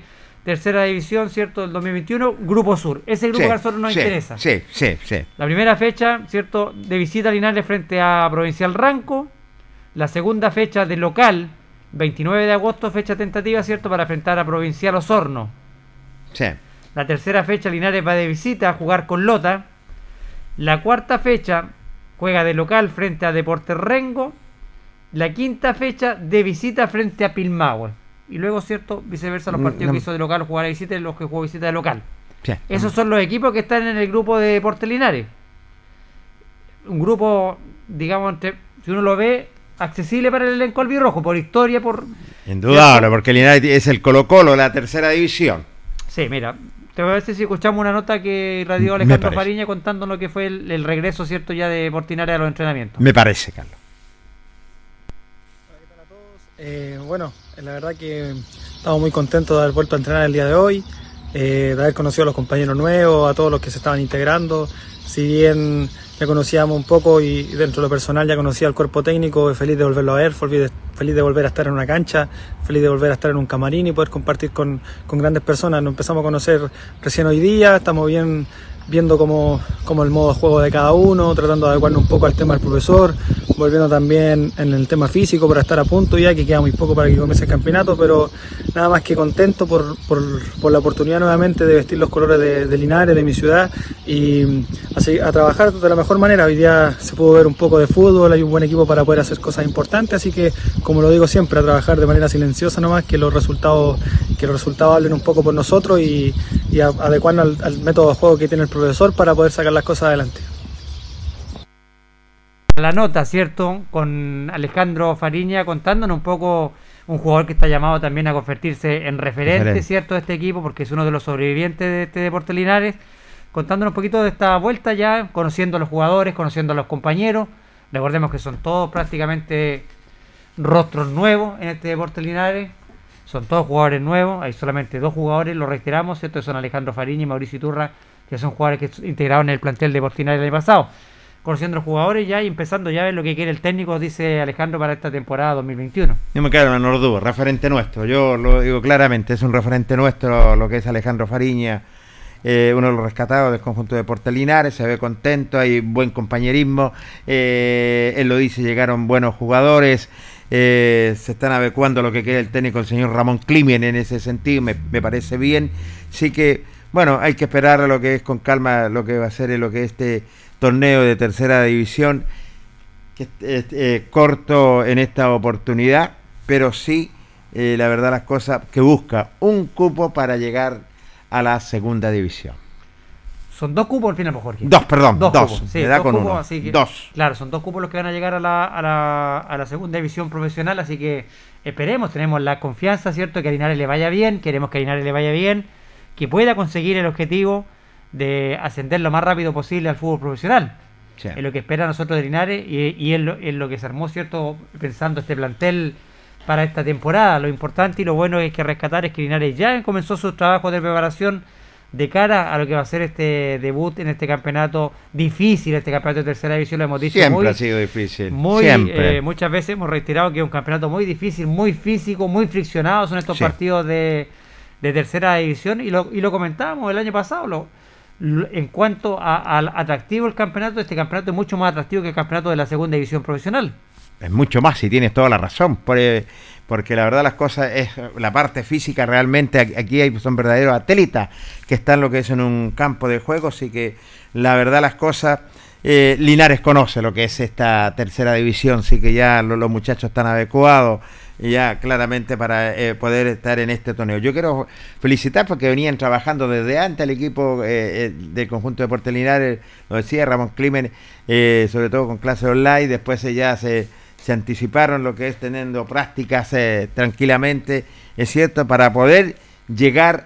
tercera división, ¿cierto? Del 2021, Grupo Sur. Ese grupo Sí, nosotros nos sí, interesa. Sí, sí, sí. La primera fecha, ¿cierto? De visita a Linares frente a Provincial Ranco. La segunda fecha de local, 29 de agosto, fecha tentativa, ¿cierto? Para enfrentar a Provincial Osorno. sí. La tercera fecha, Linares va de visita a jugar con Lota. La cuarta fecha, juega de local frente a Deportes Rengo. La quinta fecha, de visita frente a Pilmahue. Y luego, ¿cierto? Viceversa, los Mm, partidos no. que hizo de local jugar a visita y los que jugó visita de local. sí. Esos son los equipos que están en el grupo de Deportes Linares. Un grupo, digamos, entre- si uno lo ve, accesible para el elenco albirrojo, por historia, por... Indudable, porque Linares es el Colo-Colo, la tercera división. Sí, mira, te voy a decir si escuchamos una nota que radió Me Alejandro. Fariña contando lo que fue el, el regreso, ¿cierto?, ya de Portinares a los entrenamientos. Me parece, Carlos. Eh, bueno, la verdad que estamos muy contentos de haber vuelto a entrenar el día de hoy, eh, de haber conocido a los compañeros nuevos, a todos los que se estaban integrando. Si bien ya conocíamos un poco y dentro de lo personal ya conocía al cuerpo técnico, feliz de volverlo a ver, feliz de, feliz de volver a estar en una cancha, feliz de volver a estar en un camarín y poder compartir con, con grandes personas. Nos empezamos a conocer recién hoy día, estamos bien viendo cómo, cómo el modo de juego de cada uno, tratando de adecuarnos un poco al tema del profesor, volviendo también en el tema físico para estar a punto ya, que queda muy poco para que comience el campeonato, pero nada más que contento por, por, por la oportunidad nuevamente de vestir los colores de, de Linares, de mi ciudad, y así, a trabajar de la mejor manera. Hoy día se pudo ver un poco de fútbol, hay un buen equipo para poder hacer cosas importantes, así que como lo digo siempre, a trabajar de manera silenciosa nomás, que los resultados, que los resultados hablen un poco por nosotros y, y a- adecuarnos al, al método de juego que tiene el profesor para poder sacar las cosas adelante. La nota, ¿cierto?, con Alejandro Fariña contándonos un poco un jugador que está llamado también a convertirse en referente, Referente. ¿cierto?, de este equipo, porque es uno de los sobrevivientes de este Deportes Linares, contándonos un poquito de esta vuelta ya, conociendo a los jugadores, conociendo a los compañeros. Recordemos que son todos prácticamente rostros nuevos en este Deportes Linares. Son todos jugadores nuevos, hay solamente dos jugadores, lo reiteramos, ¿cierto? Son Alejandro Fariña y Mauricio Iturra, que son jugadores que integraron en el plantel de Linares el año pasado. Conociendo los jugadores ya y empezando ya a ver lo que quiere el técnico, dice Alejandro, para esta temporada 2021. No me queda la menor duda, referente nuestro. Yo lo digo claramente, es un referente nuestro lo que es Alejandro Fariña, eh, uno de los rescatados del conjunto de Portelinares, se ve contento, hay buen compañerismo. eh, él lo dice, llegaron buenos jugadores. eh, se están adecuando lo que quiere el técnico, el señor Ramón Climen, en ese sentido, me, me parece bien. Sí que, bueno, hay que esperar a lo que es con calma, lo que va a ser lo que es este torneo de tercera división que es, eh, corto en esta oportunidad, pero sí, eh, la verdad las cosas, que busca un cupo para llegar a la segunda división. son dos cupos al final, pues, Jorge. Dos, perdón, dos. cupos, sí, Me da dos con cupos, uno. así que- Dos. Claro, son dos cupos los que van a llegar a la, a la, a la segunda división profesional, así que esperemos, tenemos la confianza, ¿cierto? Que a Linares le vaya bien, queremos que a Linares le vaya bien, que pueda conseguir el objetivo de ascender lo más rápido posible al fútbol profesional. Sí. Es lo que espera a nosotros de Linares y, y es, lo, es lo que se armó, ¿cierto? Pensando este plantel para esta temporada. Lo importante y lo bueno es que rescatar es que Linares ya comenzó sus trabajos de preparación de cara a lo que va a ser este debut en este campeonato difícil, este campeonato de tercera división, lo hemos dicho Siempre muy, ha sido difícil. muy, Siempre. eh, muchas veces hemos reiterado que es un campeonato muy difícil, muy físico, muy friccionado son estos Sí. partidos de, de tercera división y lo, y lo comentábamos el año pasado. En cuanto a- al atractivo del campeonato, este campeonato es mucho más atractivo que el campeonato de la segunda división profesional. Es mucho más, y tienes toda la razón. eh, porque la verdad las cosas es la parte física realmente aquí- hay, son verdaderos atletas que están lo que es en un campo de juego, así que la verdad las cosas eh, Linares conoce lo que es esta tercera división, así que ya lo- los muchachos están adecuados ya claramente para eh, poder estar en este torneo. Yo quiero felicitar porque venían trabajando desde antes el equipo eh, del conjunto de Deportes Linares, lo decía Ramón Climen, sobre todo con clase online, después ya se, se anticiparon lo que es teniendo prácticas tranquilamente, es cierto, para poder llegar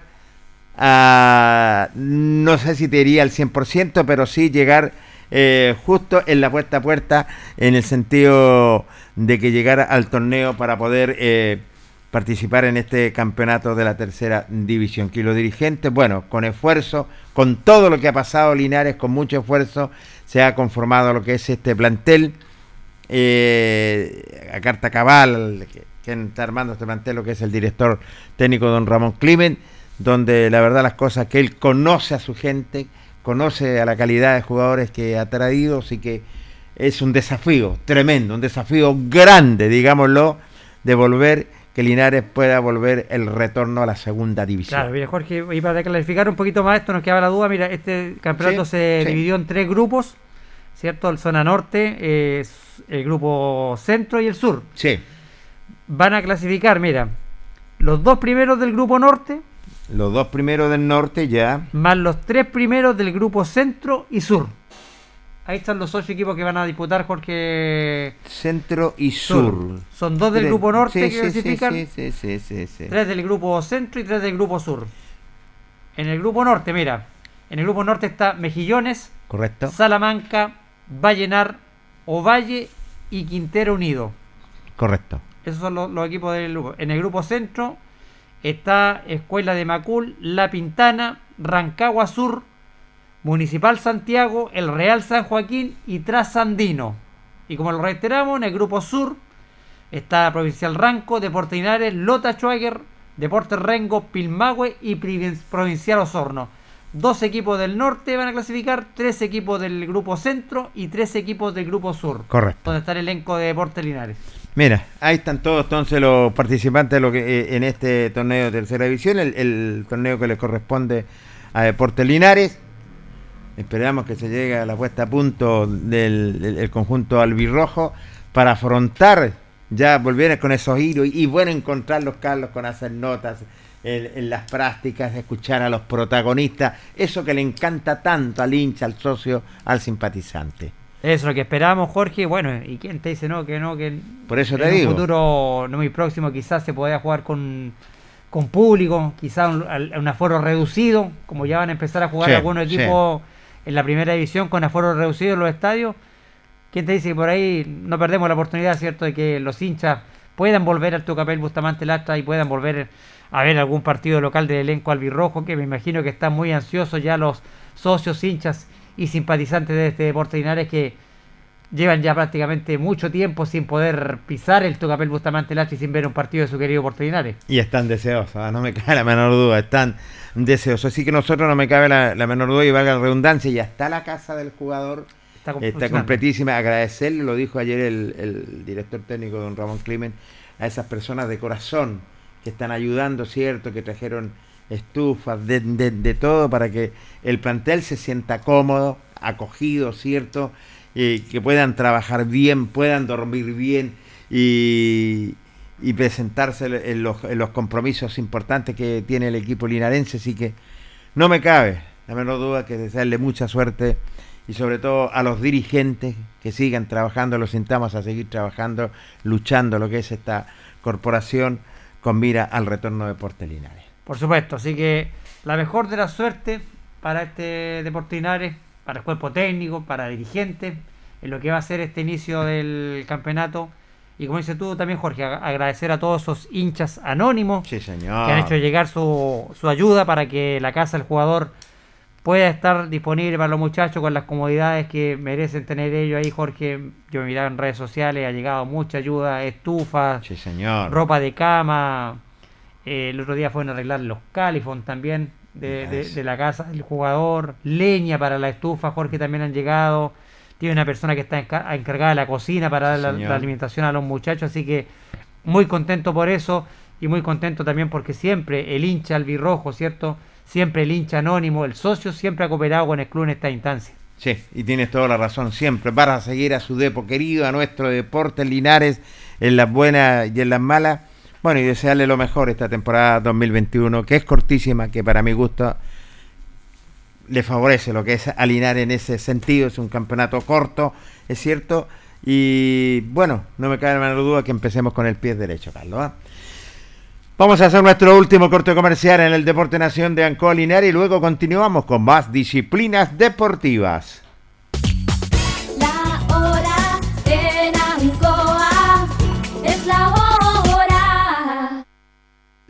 a, no sé si te diría al 100%, pero sí llegar eh, justo en la puerta a puerta, en el sentido de que llegara al torneo para poder eh, participar en este campeonato de la tercera división. Que los dirigentes, bueno, con esfuerzo, con todo lo que ha pasado Linares, con mucho esfuerzo, se ha conformado lo que es este plantel. Eh, a carta cabal, que está armando este plantel, lo que es el director técnico don Ramón Climen, donde la verdad las cosas que él conoce a su gente, conoce a la calidad de jugadores que ha traído, así que es un desafío tremendo, un desafío grande, digámoslo, de volver, que Linares pueda volver el retorno a la segunda división. Claro, mira Jorge, y para clarificar un poquito más esto, nos quedaba la duda, mira, este campeonato Sí, se sí. dividió en tres grupos, ¿cierto? El zona norte, eh, el grupo centro y el sur. Sí, Van a clasificar, mira, los dos primeros del grupo norte, los dos primeros del norte ya, más los tres primeros del grupo centro y sur. Ahí están los ocho equipos que van a disputar, Jorge. centro y sur. Son dos del Tres. grupo norte Sí, que sí, sí, clasifican, sí, sí, sí, sí, sí. tres del grupo centro y tres del grupo sur. En el grupo norte, mira, en el grupo norte está Mejillones, Correcto. Salamanca, Vallenar, Ovalle y Quintero Unido. Correcto. Esos son los, los equipos del grupo. En el grupo centro está Escuela de Macul, La Pintana, Rancagua Sur, Municipal Santiago, El Real San Joaquín y Trasandino. Y como lo reiteramos, en el grupo sur está Provincial Ranco, Deportes Linares, Lota Schwager, Deportes Rengo, Pilmahue y Provin- Provincial Osorno. Dos equipos del norte van a clasificar, tres equipos del grupo centro y tres equipos del grupo sur. Correcto. Donde está el elenco de Deportes Linares. Mira, ahí están todos entonces los participantes de lo que, eh, en este torneo de tercera división, el, torneo que le corresponde a Deportes Linares. Esperamos que se llegue a la puesta a punto del, del- el conjunto albirrojo para afrontar, ya volver con esos hilos y, bueno encontrarlos, Carlos, con hacer notas en, en las prácticas, escuchar a los protagonistas, eso que le encanta tanto al hincha, al socio, al simpatizante. Es lo que esperamos, Jorge. Bueno, ¿y quién te dice no? Que no, que Por eso te en digo. un futuro no muy próximo quizás se pueda jugar con, con público, quizás un, aforo reducido, como ya van a empezar a jugar Sí, algunos sí. equipos en la primera división con aforo reducido en los estadios. ¿Quién te dice que por ahí no perdemos la oportunidad, cierto, de que los hinchas puedan volver al Tucapel Bustamante Lastra y puedan volver a ver algún partido local del elenco albirrojo, que me imagino que están muy ansiosos ya los socios, hinchas y simpatizantes de este deporte Linares que llevan ya prácticamente mucho tiempo sin poder pisar el Tucapel Bustamante y sin ver un partido de su querido Deporte Linares. Y están deseosos, ah, no me cabe la menor duda, están deseosos. Así que nosotros no me cabe la, la menor duda y valga la redundancia, ya está la casa del jugador, Está, está completísima. Agradecerle, lo dijo ayer el, el director técnico don Ramón Climen, a esas personas de corazón que están ayudando, ¿cierto? Que trajeron estufas, de, de- todo para que el plantel se sienta cómodo, acogido, ¿cierto? Y que puedan trabajar bien, puedan dormir bien y, y presentarse en los, en los compromisos importantes que tiene el equipo linarense. Así que no me cabe la menor duda que desearle mucha suerte y sobre todo a los dirigentes que sigan trabajando, los sintamos a seguir trabajando, luchando lo que es esta corporación con mira al retorno de Deportes Linares. Por supuesto, así que la mejor de la suerte para este Deportes Linares, para el cuerpo técnico, para dirigentes, en lo que va a ser este inicio del campeonato. Y como dices tú también, Jorge, agradecer a todos esos hinchas anónimos sí, señor. que han hecho llegar su, su ayuda para que la casa del jugador pueda estar disponible para los muchachos con las comodidades que merecen tener ellos ahí, Jorge. Yo me miraba en redes sociales, ha llegado mucha ayuda, estufas, sí, señor. ropa de cama. Eh, el otro día fueron a arreglar los califón también de, de, de, la casa del jugador, leña para la estufa, Jorge también han llegado. Tiene una persona que está encargada de la cocina para dar la, la, alimentación a los muchachos, así que muy contento por eso y muy contento también porque siempre el hincha albirrojo, ¿cierto? Siempre el hincha anónimo, el socio, siempre ha cooperado con el club en esta instancia. Sí, y tienes toda la razón, siempre para seguir a su depo querido, a nuestro deporte Linares, en las buenas y en las malas. Bueno, y desearle lo mejor esta temporada 2021, que es cortísima, que para mi gusto le favorece lo que es a Linares en ese sentido. Es un campeonato corto, es cierto. Y bueno, no me cabe la menor duda que empecemos con el pie derecho, Carlos. ¿eh? Vamos a hacer nuestro último corte comercial en el Deporte Nación de Ancoa Linares y luego continuamos con más disciplinas deportivas.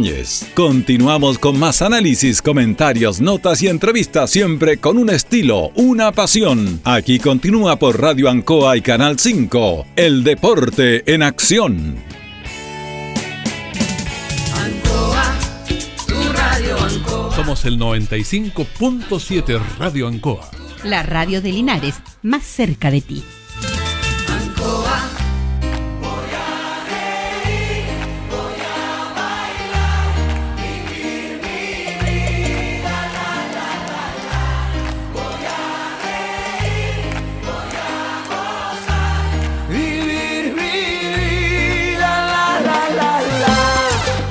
Ibáñez. Continuamos con más análisis, comentarios, notas y entrevistas siempre con un estilo, una pasión. Aquí continúa por Radio Ancoa y Canal 5. El deporte en acción. Ancoa, tu radio Ancoa. Somos el 95.7 Radio Ancoa. La radio de Linares, más cerca de ti.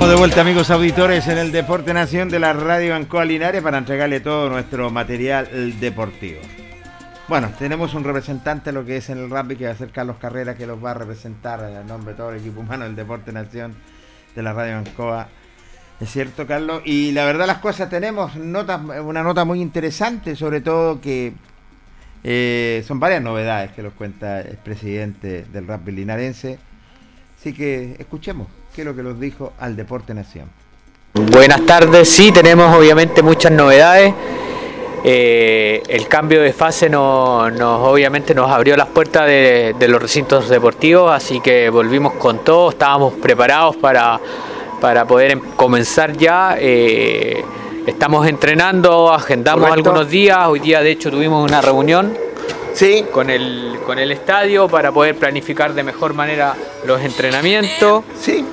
De vuelta amigos auditores en el Deporte Nación de la Radio Ancoa Linares para entregarle todo nuestro material deportivo. Bueno, tenemos un representante lo que es en el rugby que va a ser Carlos Carrera que los va a representar en nombre de todo el equipo humano del Deporte Nación de la Radio Ancoa. Es cierto, Carlos. Y la verdad las cosas tenemos una nota muy interesante, sobre todo que eh, son varias novedades que nos cuenta el presidente del rugby linarense. Así que escuchemos qué es lo que nos dijo al Deporte Nación. Buenas tardes, sí, tenemos obviamente muchas novedades. Eh, el cambio de fase no- nos obviamente nos abrió las puertas de, de los recintos deportivos, así que volvimos con todo, estábamos preparados para, para poder em- comenzar ya. eh, estamos entrenando, agendamos Correcto. algunos días, hoy día de hecho tuvimos una reunión Sí. con el, con el estadio para poder planificar de mejor manera los entrenamientos. Sí.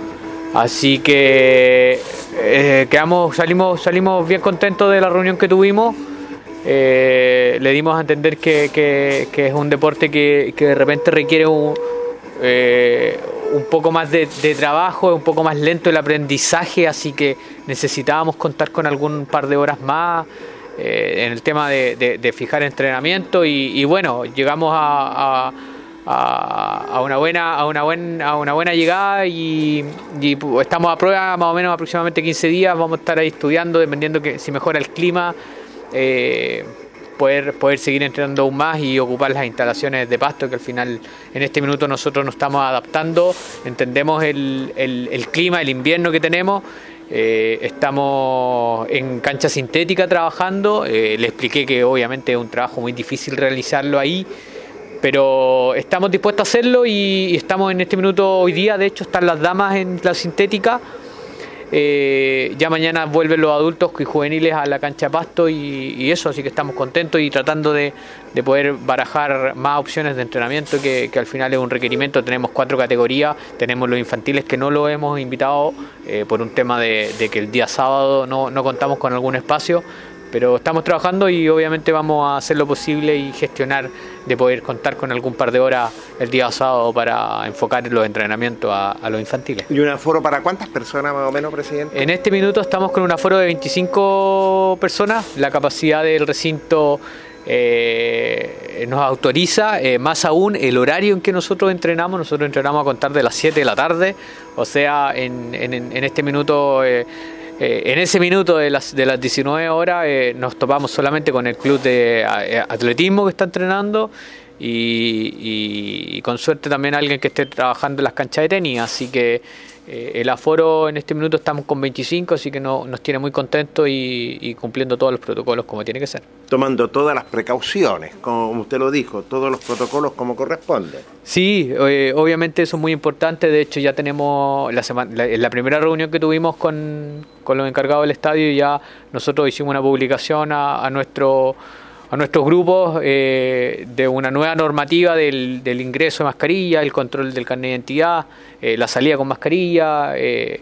Así que eh, quedamos, salimos, salimos bien contentos de la reunión que tuvimos. Eh, le dimos a entender que, es un deporte que, de repente requiere un, eh, un poco más de, de trabajo, un poco más lento el aprendizaje, así que necesitábamos contar con algún par de horas más en el tema de, fijar entrenamiento y, bueno, llegamos a- a- una buena a una buen, a una buena llegada y, y, estamos a prueba más o menos aproximadamente 15 días. Vamos a estar ahí estudiando dependiendo que si mejora el clima eh, poder poder seguir entrenando aún más y ocupar las instalaciones de pasto que al final en este minuto nosotros nos estamos adaptando entendemos el, el- el clima el invierno que tenemos eh, estamos en cancha sintética trabajando eh, le expliqué que obviamente es un trabajo muy difícil realizarlo ahí pero estamos dispuestos a hacerlo y, estamos en este minuto hoy día, de hecho están las damas en la sintética, Eh, ya mañana vuelven los adultos y juveniles a la cancha pasto y, y eso, así que estamos contentos y tratando de, de poder barajar más opciones de entrenamiento que, que al final es un requerimiento, tenemos cuatro categorías, tenemos los infantiles que no lo hemos invitado eh, por un tema de, de que el día sábado no, no contamos con algún espacio, pero estamos trabajando y obviamente vamos a hacer lo posible y gestionar de poder contar con algún par de horas el día sábado para enfocar los entrenamientos a, a los infantiles. ¿Y un aforo para cuántas personas más o menos, presidente? En este minuto estamos con un aforo de 25 personas, la capacidad del recinto eh, nos autoriza, eh, más aún el horario en que nosotros entrenamos, nosotros entrenamos a contar de las 7 de la tarde, o sea, en, en- en este minuto... eh, eh, en ese minuto de las, de las 19 horas eh, nos topamos solamente con el club de eh, atletismo que está entrenando y, y- y con suerte también alguien que esté trabajando en las canchas de tenis. Así que eh, el aforo en este minuto estamos con 25, así que no- nos tiene muy contentos y, y cumpliendo todos los protocolos como tiene que ser. Tomando todas las precauciones, como usted lo dijo, todos los protocolos como corresponde. Sí, eh, obviamente eso es muy importante. De hecho, ya tenemos la, semana, la, primera reunión que tuvimos con, con los encargados del estadio, ya nosotros hicimos una publicación a, a nuestro a nuestros grupos eh, de una nueva normativa del, del ingreso de mascarilla, el control del carnet de identidad, eh, la salida con mascarilla, eh,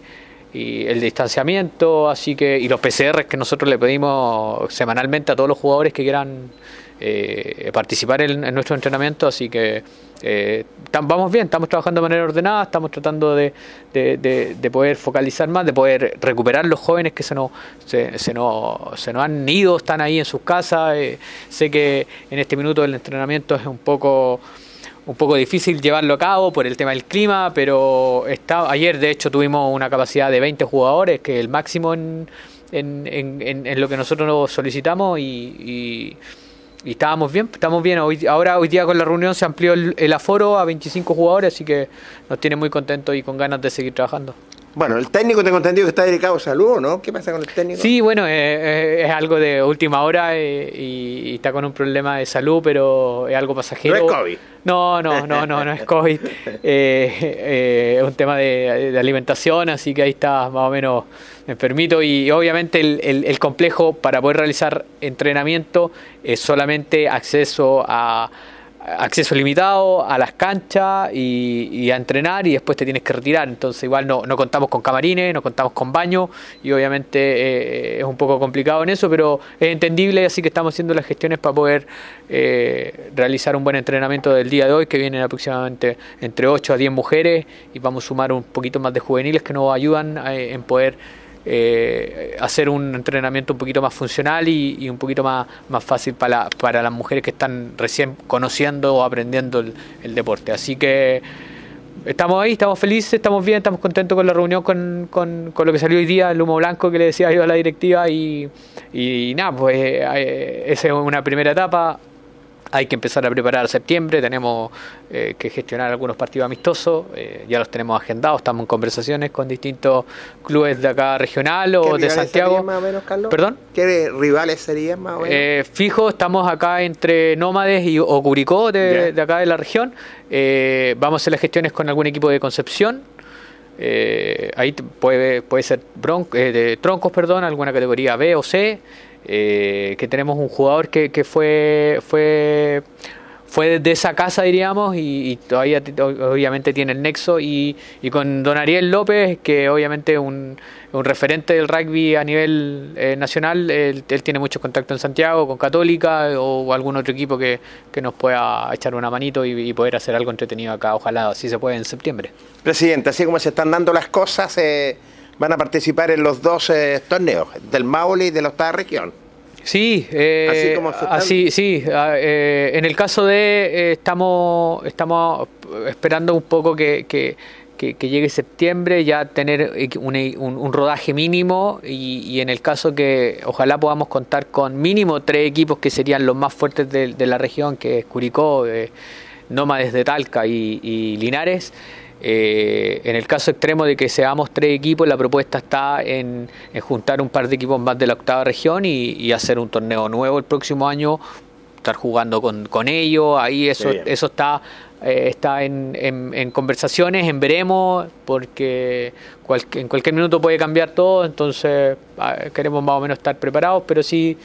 y el distanciamiento, así que y los PCR que nosotros le pedimos semanalmente a todos los jugadores que quieran eh, participar en, en nuestro entrenamiento, así que eh, vamos bien, estamos trabajando de manera ordenada, estamos tratando de, de- de- de poder focalizar más, de poder recuperar los jóvenes que se nos, se, se nos, se nos han ido, están ahí en sus casas. eh, sé que en este minuto el entrenamiento es un poco un poco difícil llevarlo a cabo por el tema del clima, pero está, ayer de hecho tuvimos una capacidad de 20 jugadores, que es el máximo en, en, en- en- lo que nosotros nos solicitamos y, y- y estábamos bien, estamos bien. Hoy, ahora hoy día con la reunión se amplió el, el aforo a 25 jugadores, así que nos tiene muy contentos y con ganas de seguir trabajando. Bueno, el técnico tengo entendido que está dedicado a salud, ¿no? ¿Qué pasa con el técnico? Sí, bueno, eh, eh, es algo de última hora eh, y, y está con un problema de salud, pero es algo pasajero. No es COVID. No, no, no, no, no es COVID. Eh, eh, es un tema de, de alimentación, así que ahí está más o menos enfermito. Y obviamente el, el- complejo para poder realizar entrenamiento es solamente acceso a acceso limitado a las canchas y, a entrenar y después te tienes que retirar. Entonces igual no, no contamos con camarines, no contamos con baño y obviamente eh, es un poco complicado en eso, pero es entendible, así que estamos haciendo las gestiones para poder eh, realizar un buen entrenamiento del día de hoy, que vienen aproximadamente entre 8 a 10 mujeres y vamos a sumar un poquito más de juveniles que nos ayudan eh, en poder eh, hacer un entrenamiento un poquito más funcional y, y un poquito más, más fácil para, para las mujeres que están recién conociendo o aprendiendo el, deporte. Así que estamos ahí, estamos felices, estamos bien, estamos contentos con la reunión, con, con, con lo que salió hoy día, el humo blanco que le decía yo a la directiva y, y nada, pues eh, esa es una primera etapa. Hay que empezar a preparar septiembre, tenemos eh, que gestionar algunos partidos amistosos, eh, ya los tenemos agendados, estamos en conversaciones con distintos clubes de acá regional ¿Qué o de Santiago. más o menos, Carlos? ¿Perdón? ¿Qué rivales serían más o menos? Eh, fijo, estamos acá entre Nómades y o Curicó de, acá de la región. Eh, vamos a hacer las gestiones con algún equipo de Concepción. Eh, ahí puede, puede ser bron- eh, de troncos, perdón, alguna categoría B o C. eh, que tenemos un jugador que, que fue fue fue de esa casa diríamos y, y todavía obviamente tiene el nexo y, y con Don Ariel López que obviamente un, un referente del rugby a nivel eh, nacional él, él tiene mucho contacto en Santiago con Católica o, algún otro equipo que, que nos pueda echar una manito y, y poder hacer algo entretenido acá ojalá así se puede en septiembre. Presidente, así como se están dando las cosas, eh, van a participar en los dos eh, torneos, del Maule y de la octava región. Sí, eh, Así como sí. ah, eh, en el caso de eh, estamos estamos esperando un poco que, que, que- que llegue septiembre ya tener un- un rodaje mínimo y, y en el caso que ojalá podamos contar con mínimo tres equipos que serían los más fuertes de, de la región, que es Curicó, eh, Nómades de Talca y, y Linares. Eh, en el caso extremo de que seamos tres equipos, la propuesta está en, en juntar un par de equipos más de la octava región y, y hacer un torneo nuevo el próximo año, estar jugando con, con ellos, ahí eso, eso está, eh, está en, en- en conversaciones, en veremos, porque cual- en cualquier minuto puede cambiar todo, entonces ah, queremos más o menos estar preparados, pero sí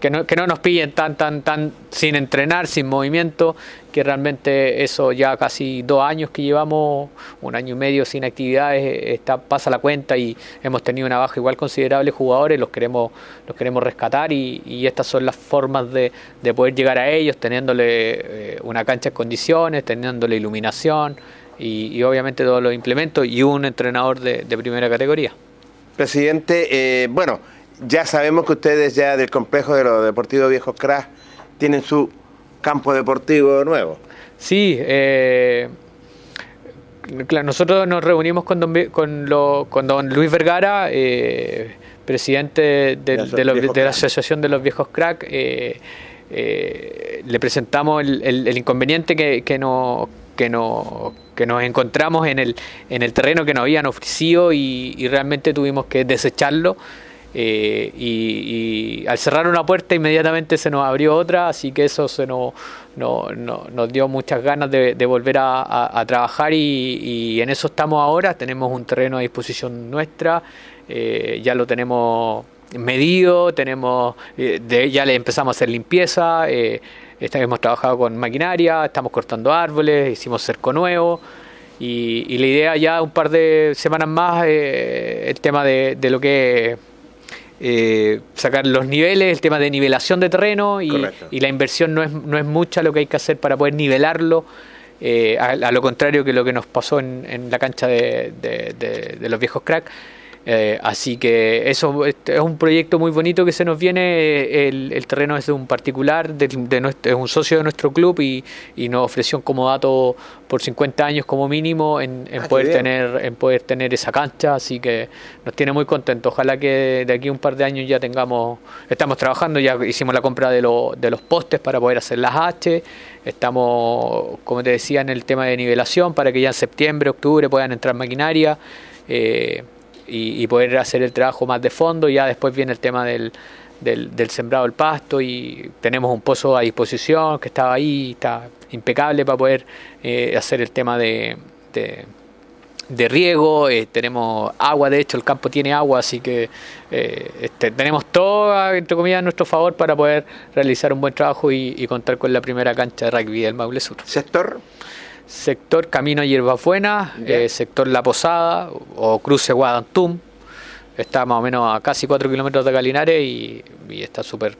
que no, que no nos pillen tan, tan, tan sin entrenar, sin movimiento, que realmente eso ya casi dos años que llevamos, un año y medio sin actividades, eh, está, pasa la cuenta y hemos tenido una baja igual considerable de jugadores, los queremos, los queremos rescatar y, estas son las formas de, de poder llegar a ellos, teniéndole eh, una cancha en condiciones, teniéndole iluminación y, obviamente todos los implementos y un entrenador de, primera categoría. Presidente, eh, bueno, ya sabemos que ustedes ya del complejo de los deportivos Viejos Crash tienen su campo deportivo nuevo. Sí, eh, nosotros nos reunimos con don, con, lo- con don Luis Vergara, eh, presidente de, De los de los- viejos de la. Asociación de los Viejos Crack. eh, eh, le presentamos el, el- el inconveniente que, que, no, que, no, que nos encontramos en el, en el terreno que nos habían ofrecido y, y realmente tuvimos que desecharlo. Eh, y, al cerrar una puerta inmediatamente se nos abrió otra, así que eso se nos, no- no- nos dio muchas ganas de, volver a, trabajar y, en eso estamos ahora, tenemos un terreno a disposición nuestra, eh, ya lo tenemos medido, tenemos eh, de, ya le empezamos a hacer limpieza, hemos trabajado con maquinaria, estamos cortando árboles, hicimos cerco nuevo Y, la idea ya un par de semanas más, el tema de, de lo que eh, sacar los niveles, el tema de nivelación de terreno y, la inversión no es, no es mucha lo que hay que hacer para poder nivelarlo. eh, a, a lo contrario que lo que nos pasó en, en la cancha de, de- de- de los viejos crack. Eh, así que eso es un proyecto muy bonito que se nos viene. El, el terreno es de un particular, de, de nuestro- es un socio de nuestro club y, y nos ofreció un comodato por 50 años como mínimo en, en Ah, poder tener en poder tener esa cancha. Así que nos tiene muy contentos. Ojalá que de aquí a un par de años ya tengamos, estamos trabajando, ya hicimos la compra de, lo- de los postes para poder hacer las H. Estamos, como te decía, en el tema de nivelación para que ya en septiembre, octubre puedan entrar maquinaria. eh, y, poder hacer el trabajo más de fondo. Ya después viene el tema del, del, del sembrado del pasto y tenemos un pozo a disposición que estaba ahí, está impecable para poder eh, hacer el tema de, de, de riego. eh, tenemos agua, de hecho el campo tiene agua, así que eh, este, tenemos todo, entre comillas, a nuestro favor para poder realizar un buen trabajo y, y contar con la primera cancha de rugby del Maule Sur. ¿Sector? Sector Camino Hierbabuena, Ya. eh, sector La Posada o cruce Guadantum. Está más o menos a casi 4 kilómetros de Galinares y, y está súper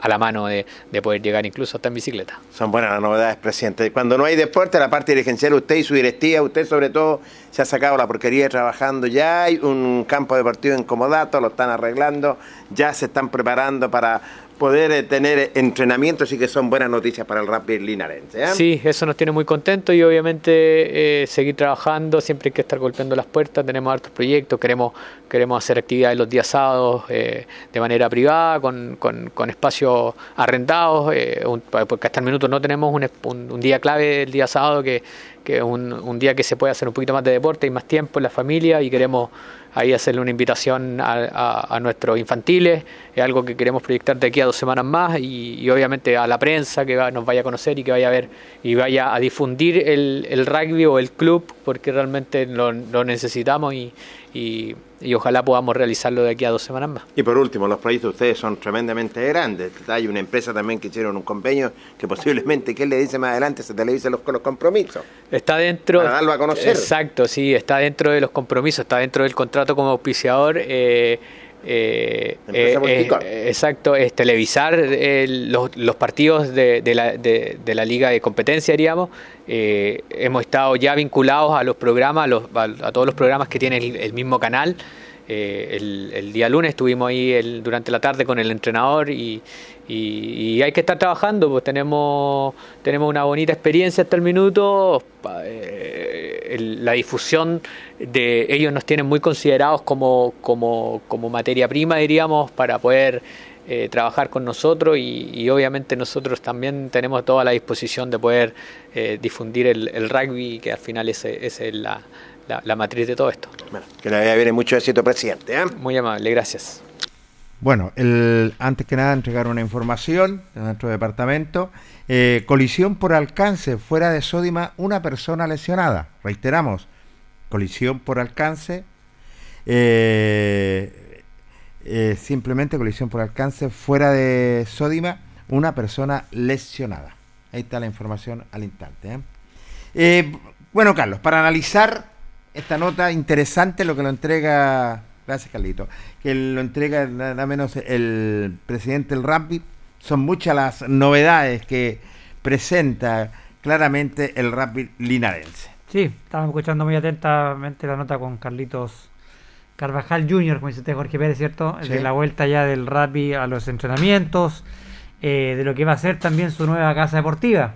a la mano de, de poder llegar incluso hasta en bicicleta. Son buenas las novedades, presidente. Cuando no hay deporte, la parte dirigencial, usted y su directiva, usted sobre todo, se ha sacado la porquería trabajando. Ya hay un campo deportivo en Comodato, lo están arreglando, ya se están preparando para poder eh, tener entrenamientos y que son buenas noticias para el rugby linarense. ¿eh? Sí, eso nos tiene muy contentos y obviamente eh, seguir trabajando, siempre hay que estar golpeando las puertas, tenemos hartos proyectos, queremos, queremos hacer actividades los días sábados eh, de manera privada, con, con, con espacios arrendados, eh, un- porque hasta el minuto no tenemos un, un- un día clave el día sábado, que, que es un, un día que se puede hacer un poquito más de deporte y más tiempo en la familia y queremos ahí hacerle una invitación a, nuestros infantiles, es algo que queremos proyectar de aquí a dos semanas más y, y obviamente a la prensa que va- nos vaya a conocer y que vaya a ver y vaya a difundir el, el rugby o el club porque realmente lo, lo necesitamos y, y- y ojalá podamos realizarlo de aquí a dos semanas más. Y por último, los proyectos de ustedes son tremendamente grandes. Hay una empresa también que hicieron un convenio que posiblemente, ¿qué le dice más adelante? Se televisen los, los compromisos. Está dentro. Para darlo a conocer. Exacto, sí, está dentro de los compromisos, está dentro del contrato como auspiciador. eh, eh, eh, eh, exacto, es televisar eh, los, los partidos de, de la, de- de la liga de competencia, diríamos. Eh, hemos estado ya vinculados a los programas, a, los- a- a todos los programas que tiene el, el mismo canal. Eh, el, día lunes estuvimos ahí el- durante la tarde con el entrenador y, y- hay que estar trabajando, pues tenemos, tenemos una bonita experiencia hasta el minuto. eh, el- la difusión de ellos nos tienen muy considerados como, como, como materia prima, diríamos, para poder eh, trabajar con nosotros y, y obviamente nosotros también tenemos toda la disposición de poder eh, difundir el, rugby, que al final esa es la, la- la matriz de todo esto. Que le y mucho éxito, presidente. ¿eh? Muy amable, gracias. Bueno, el, antes que nada entregar una información de nuestro departamento. Eh, colisión por alcance fuera de Sódima, una persona lesionada. Reiteramos, colisión por alcance. eh, eh, simplemente colisión por alcance fuera de Sódima, una persona lesionada. Ahí está la información al instante. ¿eh? Eh, bueno, Carlos, para analizar esta nota interesante, lo que lo entrega, gracias Carlito, que lo entrega nada menos el presidente del rugby, son muchas las novedades que presenta claramente el rugby linarense. Sí, estábamos escuchando muy atentamente la nota con Carlitos Carvajal Jr., como dice usted, Jorge Pérez, ¿cierto? Sí. De la vuelta ya del rugby a los entrenamientos, eh, de lo que va a ser también su nueva casa deportiva.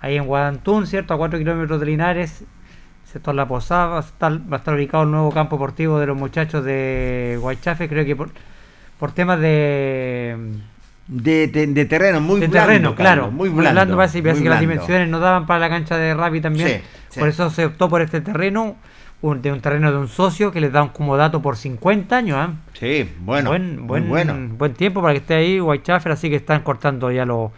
Ahí en Guadantún, ¿cierto? A 4 kilómetros de Linares, sector La Posada, va a estar, va a estar ubicado el nuevo campo deportivo de los muchachos de Guaychafe, creo que por, por temas de... De, de- de terreno, muy de blando, terreno, claro. Carlos, muy blando, parece, parece muy que las blando. dimensiones no daban para la cancha de rugby también. Sí, sí. Por eso se optó por este terreno, un, de un terreno de un socio que les da un comodato por 50 años. ¿ah? Sí, bueno, buen, buen, bueno. buen tiempo para que esté ahí Whitechaffer, así que están cortando ya los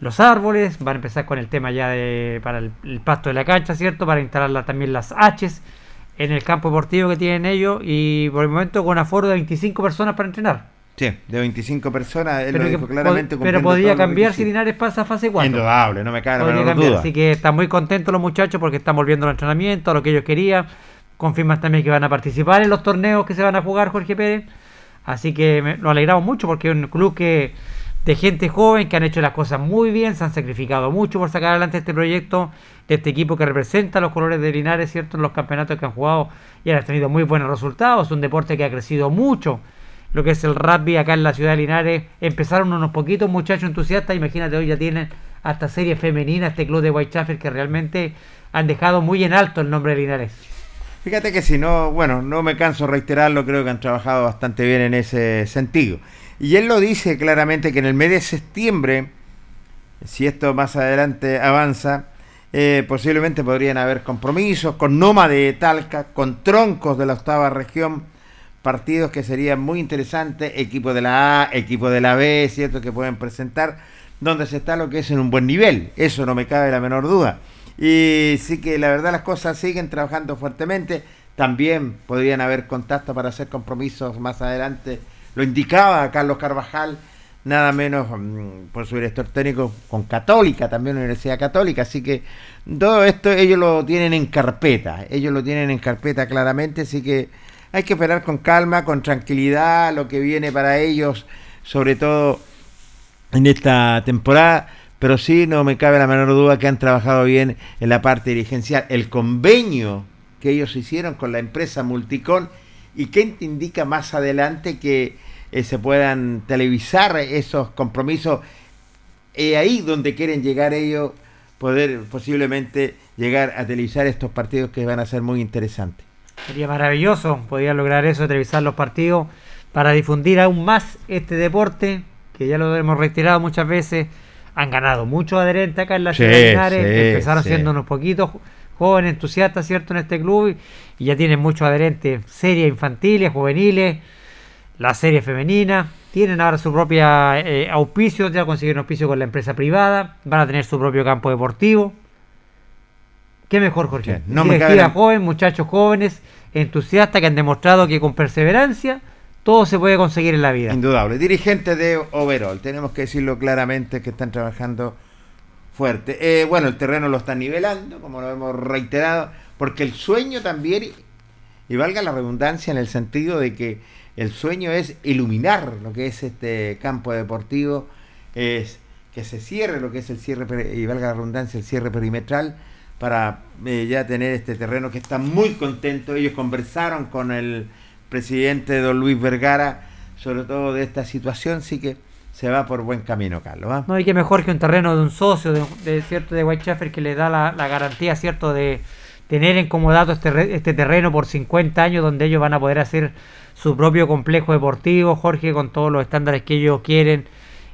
los árboles, van a empezar con el tema ya de para el, el pasto de la cancha, ¿cierto? Para instalar la- también las Hs en el campo deportivo que tienen ellos y por el momento con aforo de 25 personas para entrenar. Sí, de 25 personas, él Pero, lo dijo claramente. pod- pero podría cambiar si. Linares pasa a fase 4. Indudable, no me cabe la menor duda. Así que están muy contentos los muchachos porque están volviendo al entrenamiento, a lo que ellos querían. Confirman también que van a participar en los torneos que se van a jugar Jorge Pérez. Así que me- nos alegramos mucho porque es un club que de gente joven que han hecho las cosas muy bien, se han sacrificado mucho por sacar adelante este proyecto, de este equipo que representa los colores de Linares, ¿cierto? En los campeonatos que han jugado y han tenido muy buenos resultados. Es un deporte que ha crecido mucho. Lo que es el rugby acá en la ciudad de Linares. Empezaron unos poquitos muchachos entusiastas. Imagínate, hoy ya tienen hasta serie femenina este club de Whitechapel que realmente han dejado muy en alto el nombre de Linares. Fíjate que si no, bueno, no me canso de reiterarlo, creo que han trabajado bastante bien en ese sentido. Y él lo dice claramente que en el mes de septiembre, si esto más adelante avanza, eh, posiblemente podrían haber compromisos con Noma de Talca, con troncos de la octava región, partidos que serían muy interesantes, equipo de la A, equipo de la B, ¿cierto? Que pueden presentar, donde se está lo que es en un buen nivel, eso no me cabe la menor duda. Y sí que la verdad las cosas siguen trabajando fuertemente, también podrían haber contacto para hacer compromisos más adelante, lo indicaba Carlos Carvajal, nada menos mm, por su director técnico con Católica, también Universidad Católica, así que todo esto ellos lo tienen en carpeta, ellos lo tienen en carpeta claramente, así que hay que esperar con calma, con tranquilidad lo que viene para ellos, sobre todo en esta temporada, pero sí no me cabe la menor duda que han trabajado bien en la parte dirigencial. El convenio que ellos hicieron con la empresa Multicon y que te indica más adelante que eh, se puedan televisar esos compromisos y ahí donde quieren llegar ellos, poder posiblemente llegar a televisar estos partidos que van a ser muy interesantes. Sería maravilloso poder lograr eso, televisar los partidos para difundir aún más este deporte, que ya lo hemos reiterado muchas veces. Han ganado muchos adherentes acá en la Sí, ciudad de Linares, sí, empezaron sí. siendo unos poquitos jóvenes, entusiastas, ¿cierto?, en este club y ya tienen muchos adherentes, series infantiles, juveniles, la serie femenina, tienen ahora su propia eh, auspicio, ya consiguieron auspicio con la empresa privada, van a tener su propio campo deportivo. ¿Qué mejor, Jorge? No me cabe joven, muchachos jóvenes, entusiastas que han demostrado que con perseverancia todo se puede conseguir en la vida. Indudable. Dirigentes de Overall, tenemos que decirlo claramente que están trabajando fuerte. Eh, bueno, el terreno lo están nivelando, como lo hemos reiterado, porque el sueño también, y valga la redundancia en el sentido de que el sueño es iluminar lo que es este campo deportivo, es que se cierre lo que es el cierre, y valga la redundancia, el cierre perimetral, para eh, ya tener este terreno que está muy contento. Ellos conversaron con el presidente don Luis Vergara sobre todo de esta situación, sí que se va por buen camino, Carlos. ¿ah? No hay que mejor que un terreno de un socio de, de cierto de Whitechapel que le da la, la garantía cierto de tener en comodato este, este terreno por 50 años donde ellos van a poder hacer su propio complejo deportivo, Jorge, con todos los estándares que ellos quieren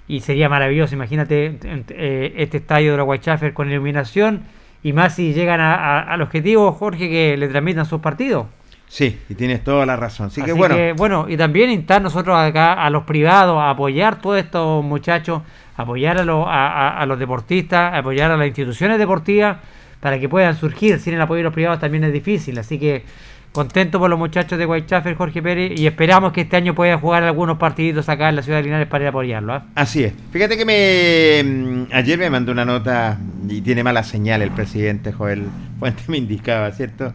y sería maravilloso, imagínate eh, este estadio de la Whitechapel con iluminación y más si llegan a- a- al objetivo, Jorge, que le transmitan sus partidos. Sí, y tienes toda la razón. Así, Así que bueno, que, bueno, y también instar nosotros acá a los privados a apoyar todos estos muchachos, apoyar a, los- a, a- a los deportistas, apoyar a las instituciones deportivas para que puedan surgir. Sin el apoyo de los privados también es difícil. Así que contento por los muchachos de Whitechapel, Jorge Pérez, y esperamos que este año puedan jugar algunos partiditos acá en la ciudad de Linares para ir a apoyarlo. ¿ah? así es. Fíjate que me mm, ayer me mandó una nota y tiene mala señal el presidente Joel Fuente me indicaba, ¿cierto?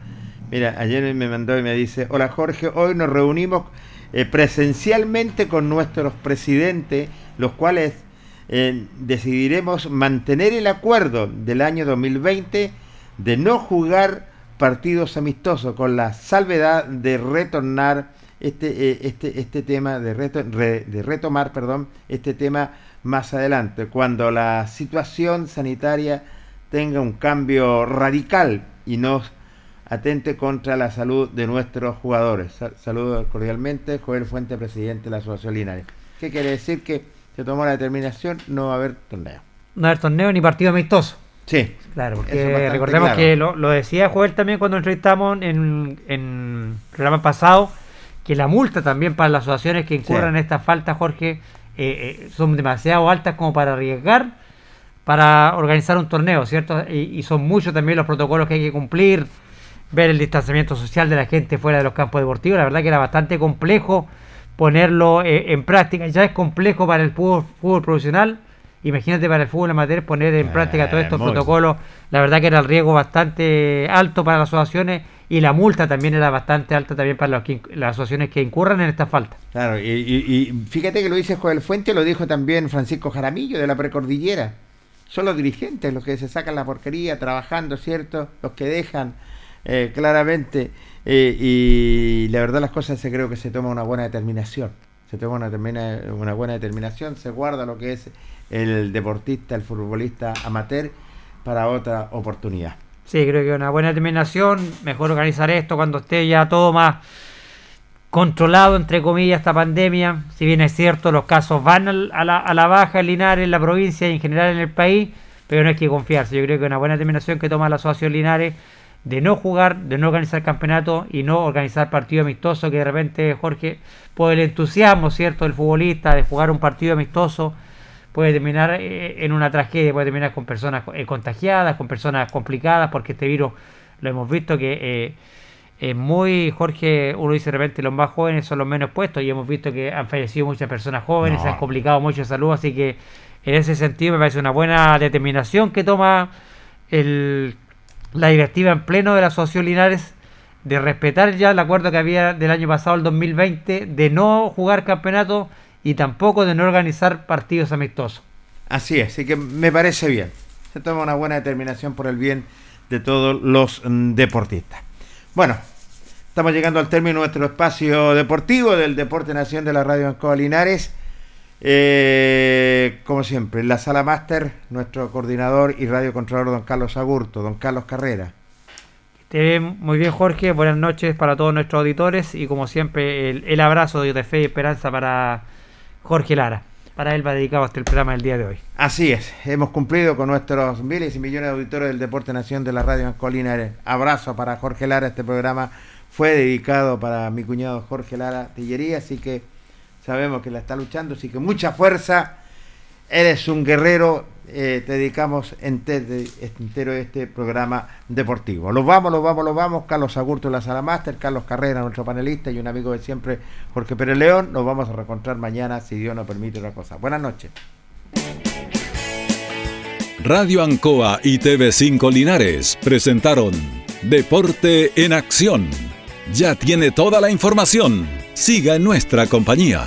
Mira, ayer me mandó y me dice, hola Jorge, hoy nos reunimos eh, presencialmente con nuestros presidentes, los cuales eh, decidiremos mantener el acuerdo del año 2020 de no jugar partidos amistosos con la salvedad de retornar este, eh, este, este tema, de, de retomar, perdón, este tema más adelante, cuando la situación sanitaria tenga un cambio radical y no atente contra la salud de nuestros jugadores. Sa- Saludos cordialmente, Joel Fuente, presidente de la Asociación Linares. ¿Qué quiere decir? Que se tomó la determinación, no va a haber torneo. No haber torneo ni partido amistoso. Sí. Claro, porque recordemos claro. que lo, lo decía Joel también cuando entrevistamos en, en el programa pasado, que la multa también para las asociaciones que incurran Sí. en estas faltas, Jorge, eh, eh, son demasiado altas como para arriesgar para organizar un torneo, ¿cierto? Y, y son muchos también los protocolos que hay que cumplir, ver el distanciamiento social de la gente fuera de los campos deportivos, la verdad que era bastante complejo ponerlo eh, en práctica. Ya es complejo para el fútbol, fútbol profesional. Imagínate para el fútbol amateur poner en práctica todos estos protocolos. La verdad que era el riesgo bastante alto para las asociaciones y la multa también era bastante alta también para los que las asociaciones que incurran en esta falta. Claro, y, y- y fíjate que lo dice Joel Fuente, lo dijo también Francisco Jaramillo de la precordillera. Son los dirigentes los que se sacan la porquería trabajando, ¿cierto? Los que dejan eh, claramente. eh, y la verdad las cosas se creo que se toma una buena determinación. Se toma una, termina- una buena determinación, se guarda lo que es el deportista, el futbolista amateur para otra oportunidad. Sí, creo que una buena determinación, mejor organizar esto cuando esté ya todo más controlado, entre comillas, esta pandemia. Si bien es cierto, los casos van a la, a la baja en Linares, en la provincia y en general en el país, pero no hay que confiarse. Yo creo que una buena determinación que toma la Asociación Linares de no jugar, de no organizar campeonato y no organizar partido amistoso, que de repente, Jorge, por el entusiasmo, ¿cierto?, del futbolista de jugar un partido amistoso, puede terminar eh, en una tragedia, puede terminar con personas eh, contagiadas, con personas complicadas, porque este virus lo hemos visto que eh, es muy, Jorge, uno dice de repente los más jóvenes son los menos puestos y hemos visto que han fallecido muchas personas jóvenes, No. se han complicado mucho de salud, así que en ese sentido me parece una buena determinación que toma el, la directiva en pleno de la Asociación Linares de respetar ya el acuerdo que había del año pasado, el 2020, de no jugar campeonato y tampoco de no organizar partidos amistosos. Así es, así que me parece bien. Se toma una buena determinación por el bien de todos los mm, deportistas. Bueno, estamos llegando al término de nuestro espacio deportivo del Deporte Nación de la Radio Ancoa Linares. Eh, como siempre, en la sala máster, nuestro coordinador y radiocontrolador, don Carlos Agurto, don Carlos Carrera. Te muy bien, Jorge. Buenas noches para todos nuestros auditores y, como siempre, el, el abrazo de fe y esperanza para Jorge Lara. Para él va dedicado este el programa del día de hoy. Así es, hemos cumplido con nuestros miles y millones de auditores del Deporte Nación de la Radio Ancoa Linares. Abrazo para Jorge Lara, este programa fue dedicado para mi cuñado Jorge Lara Tillería, así que sabemos que la está luchando, así que mucha fuerza. Eres un guerrero, eh, te dedicamos ente- entero este programa deportivo. Los vamos, los vamos, los vamos. Carlos Agurto de la Sala Máster, Carlos Carrera, nuestro panelista, y un amigo de siempre, Jorge Pérez León. Nos vamos a reencontrar mañana, si Dios nos permite otra cosa. Buenas noches. Radio Ancoa y TV5 Linares presentaron Deporte en Acción. Ya tiene toda la información. Siga nuestra compañía.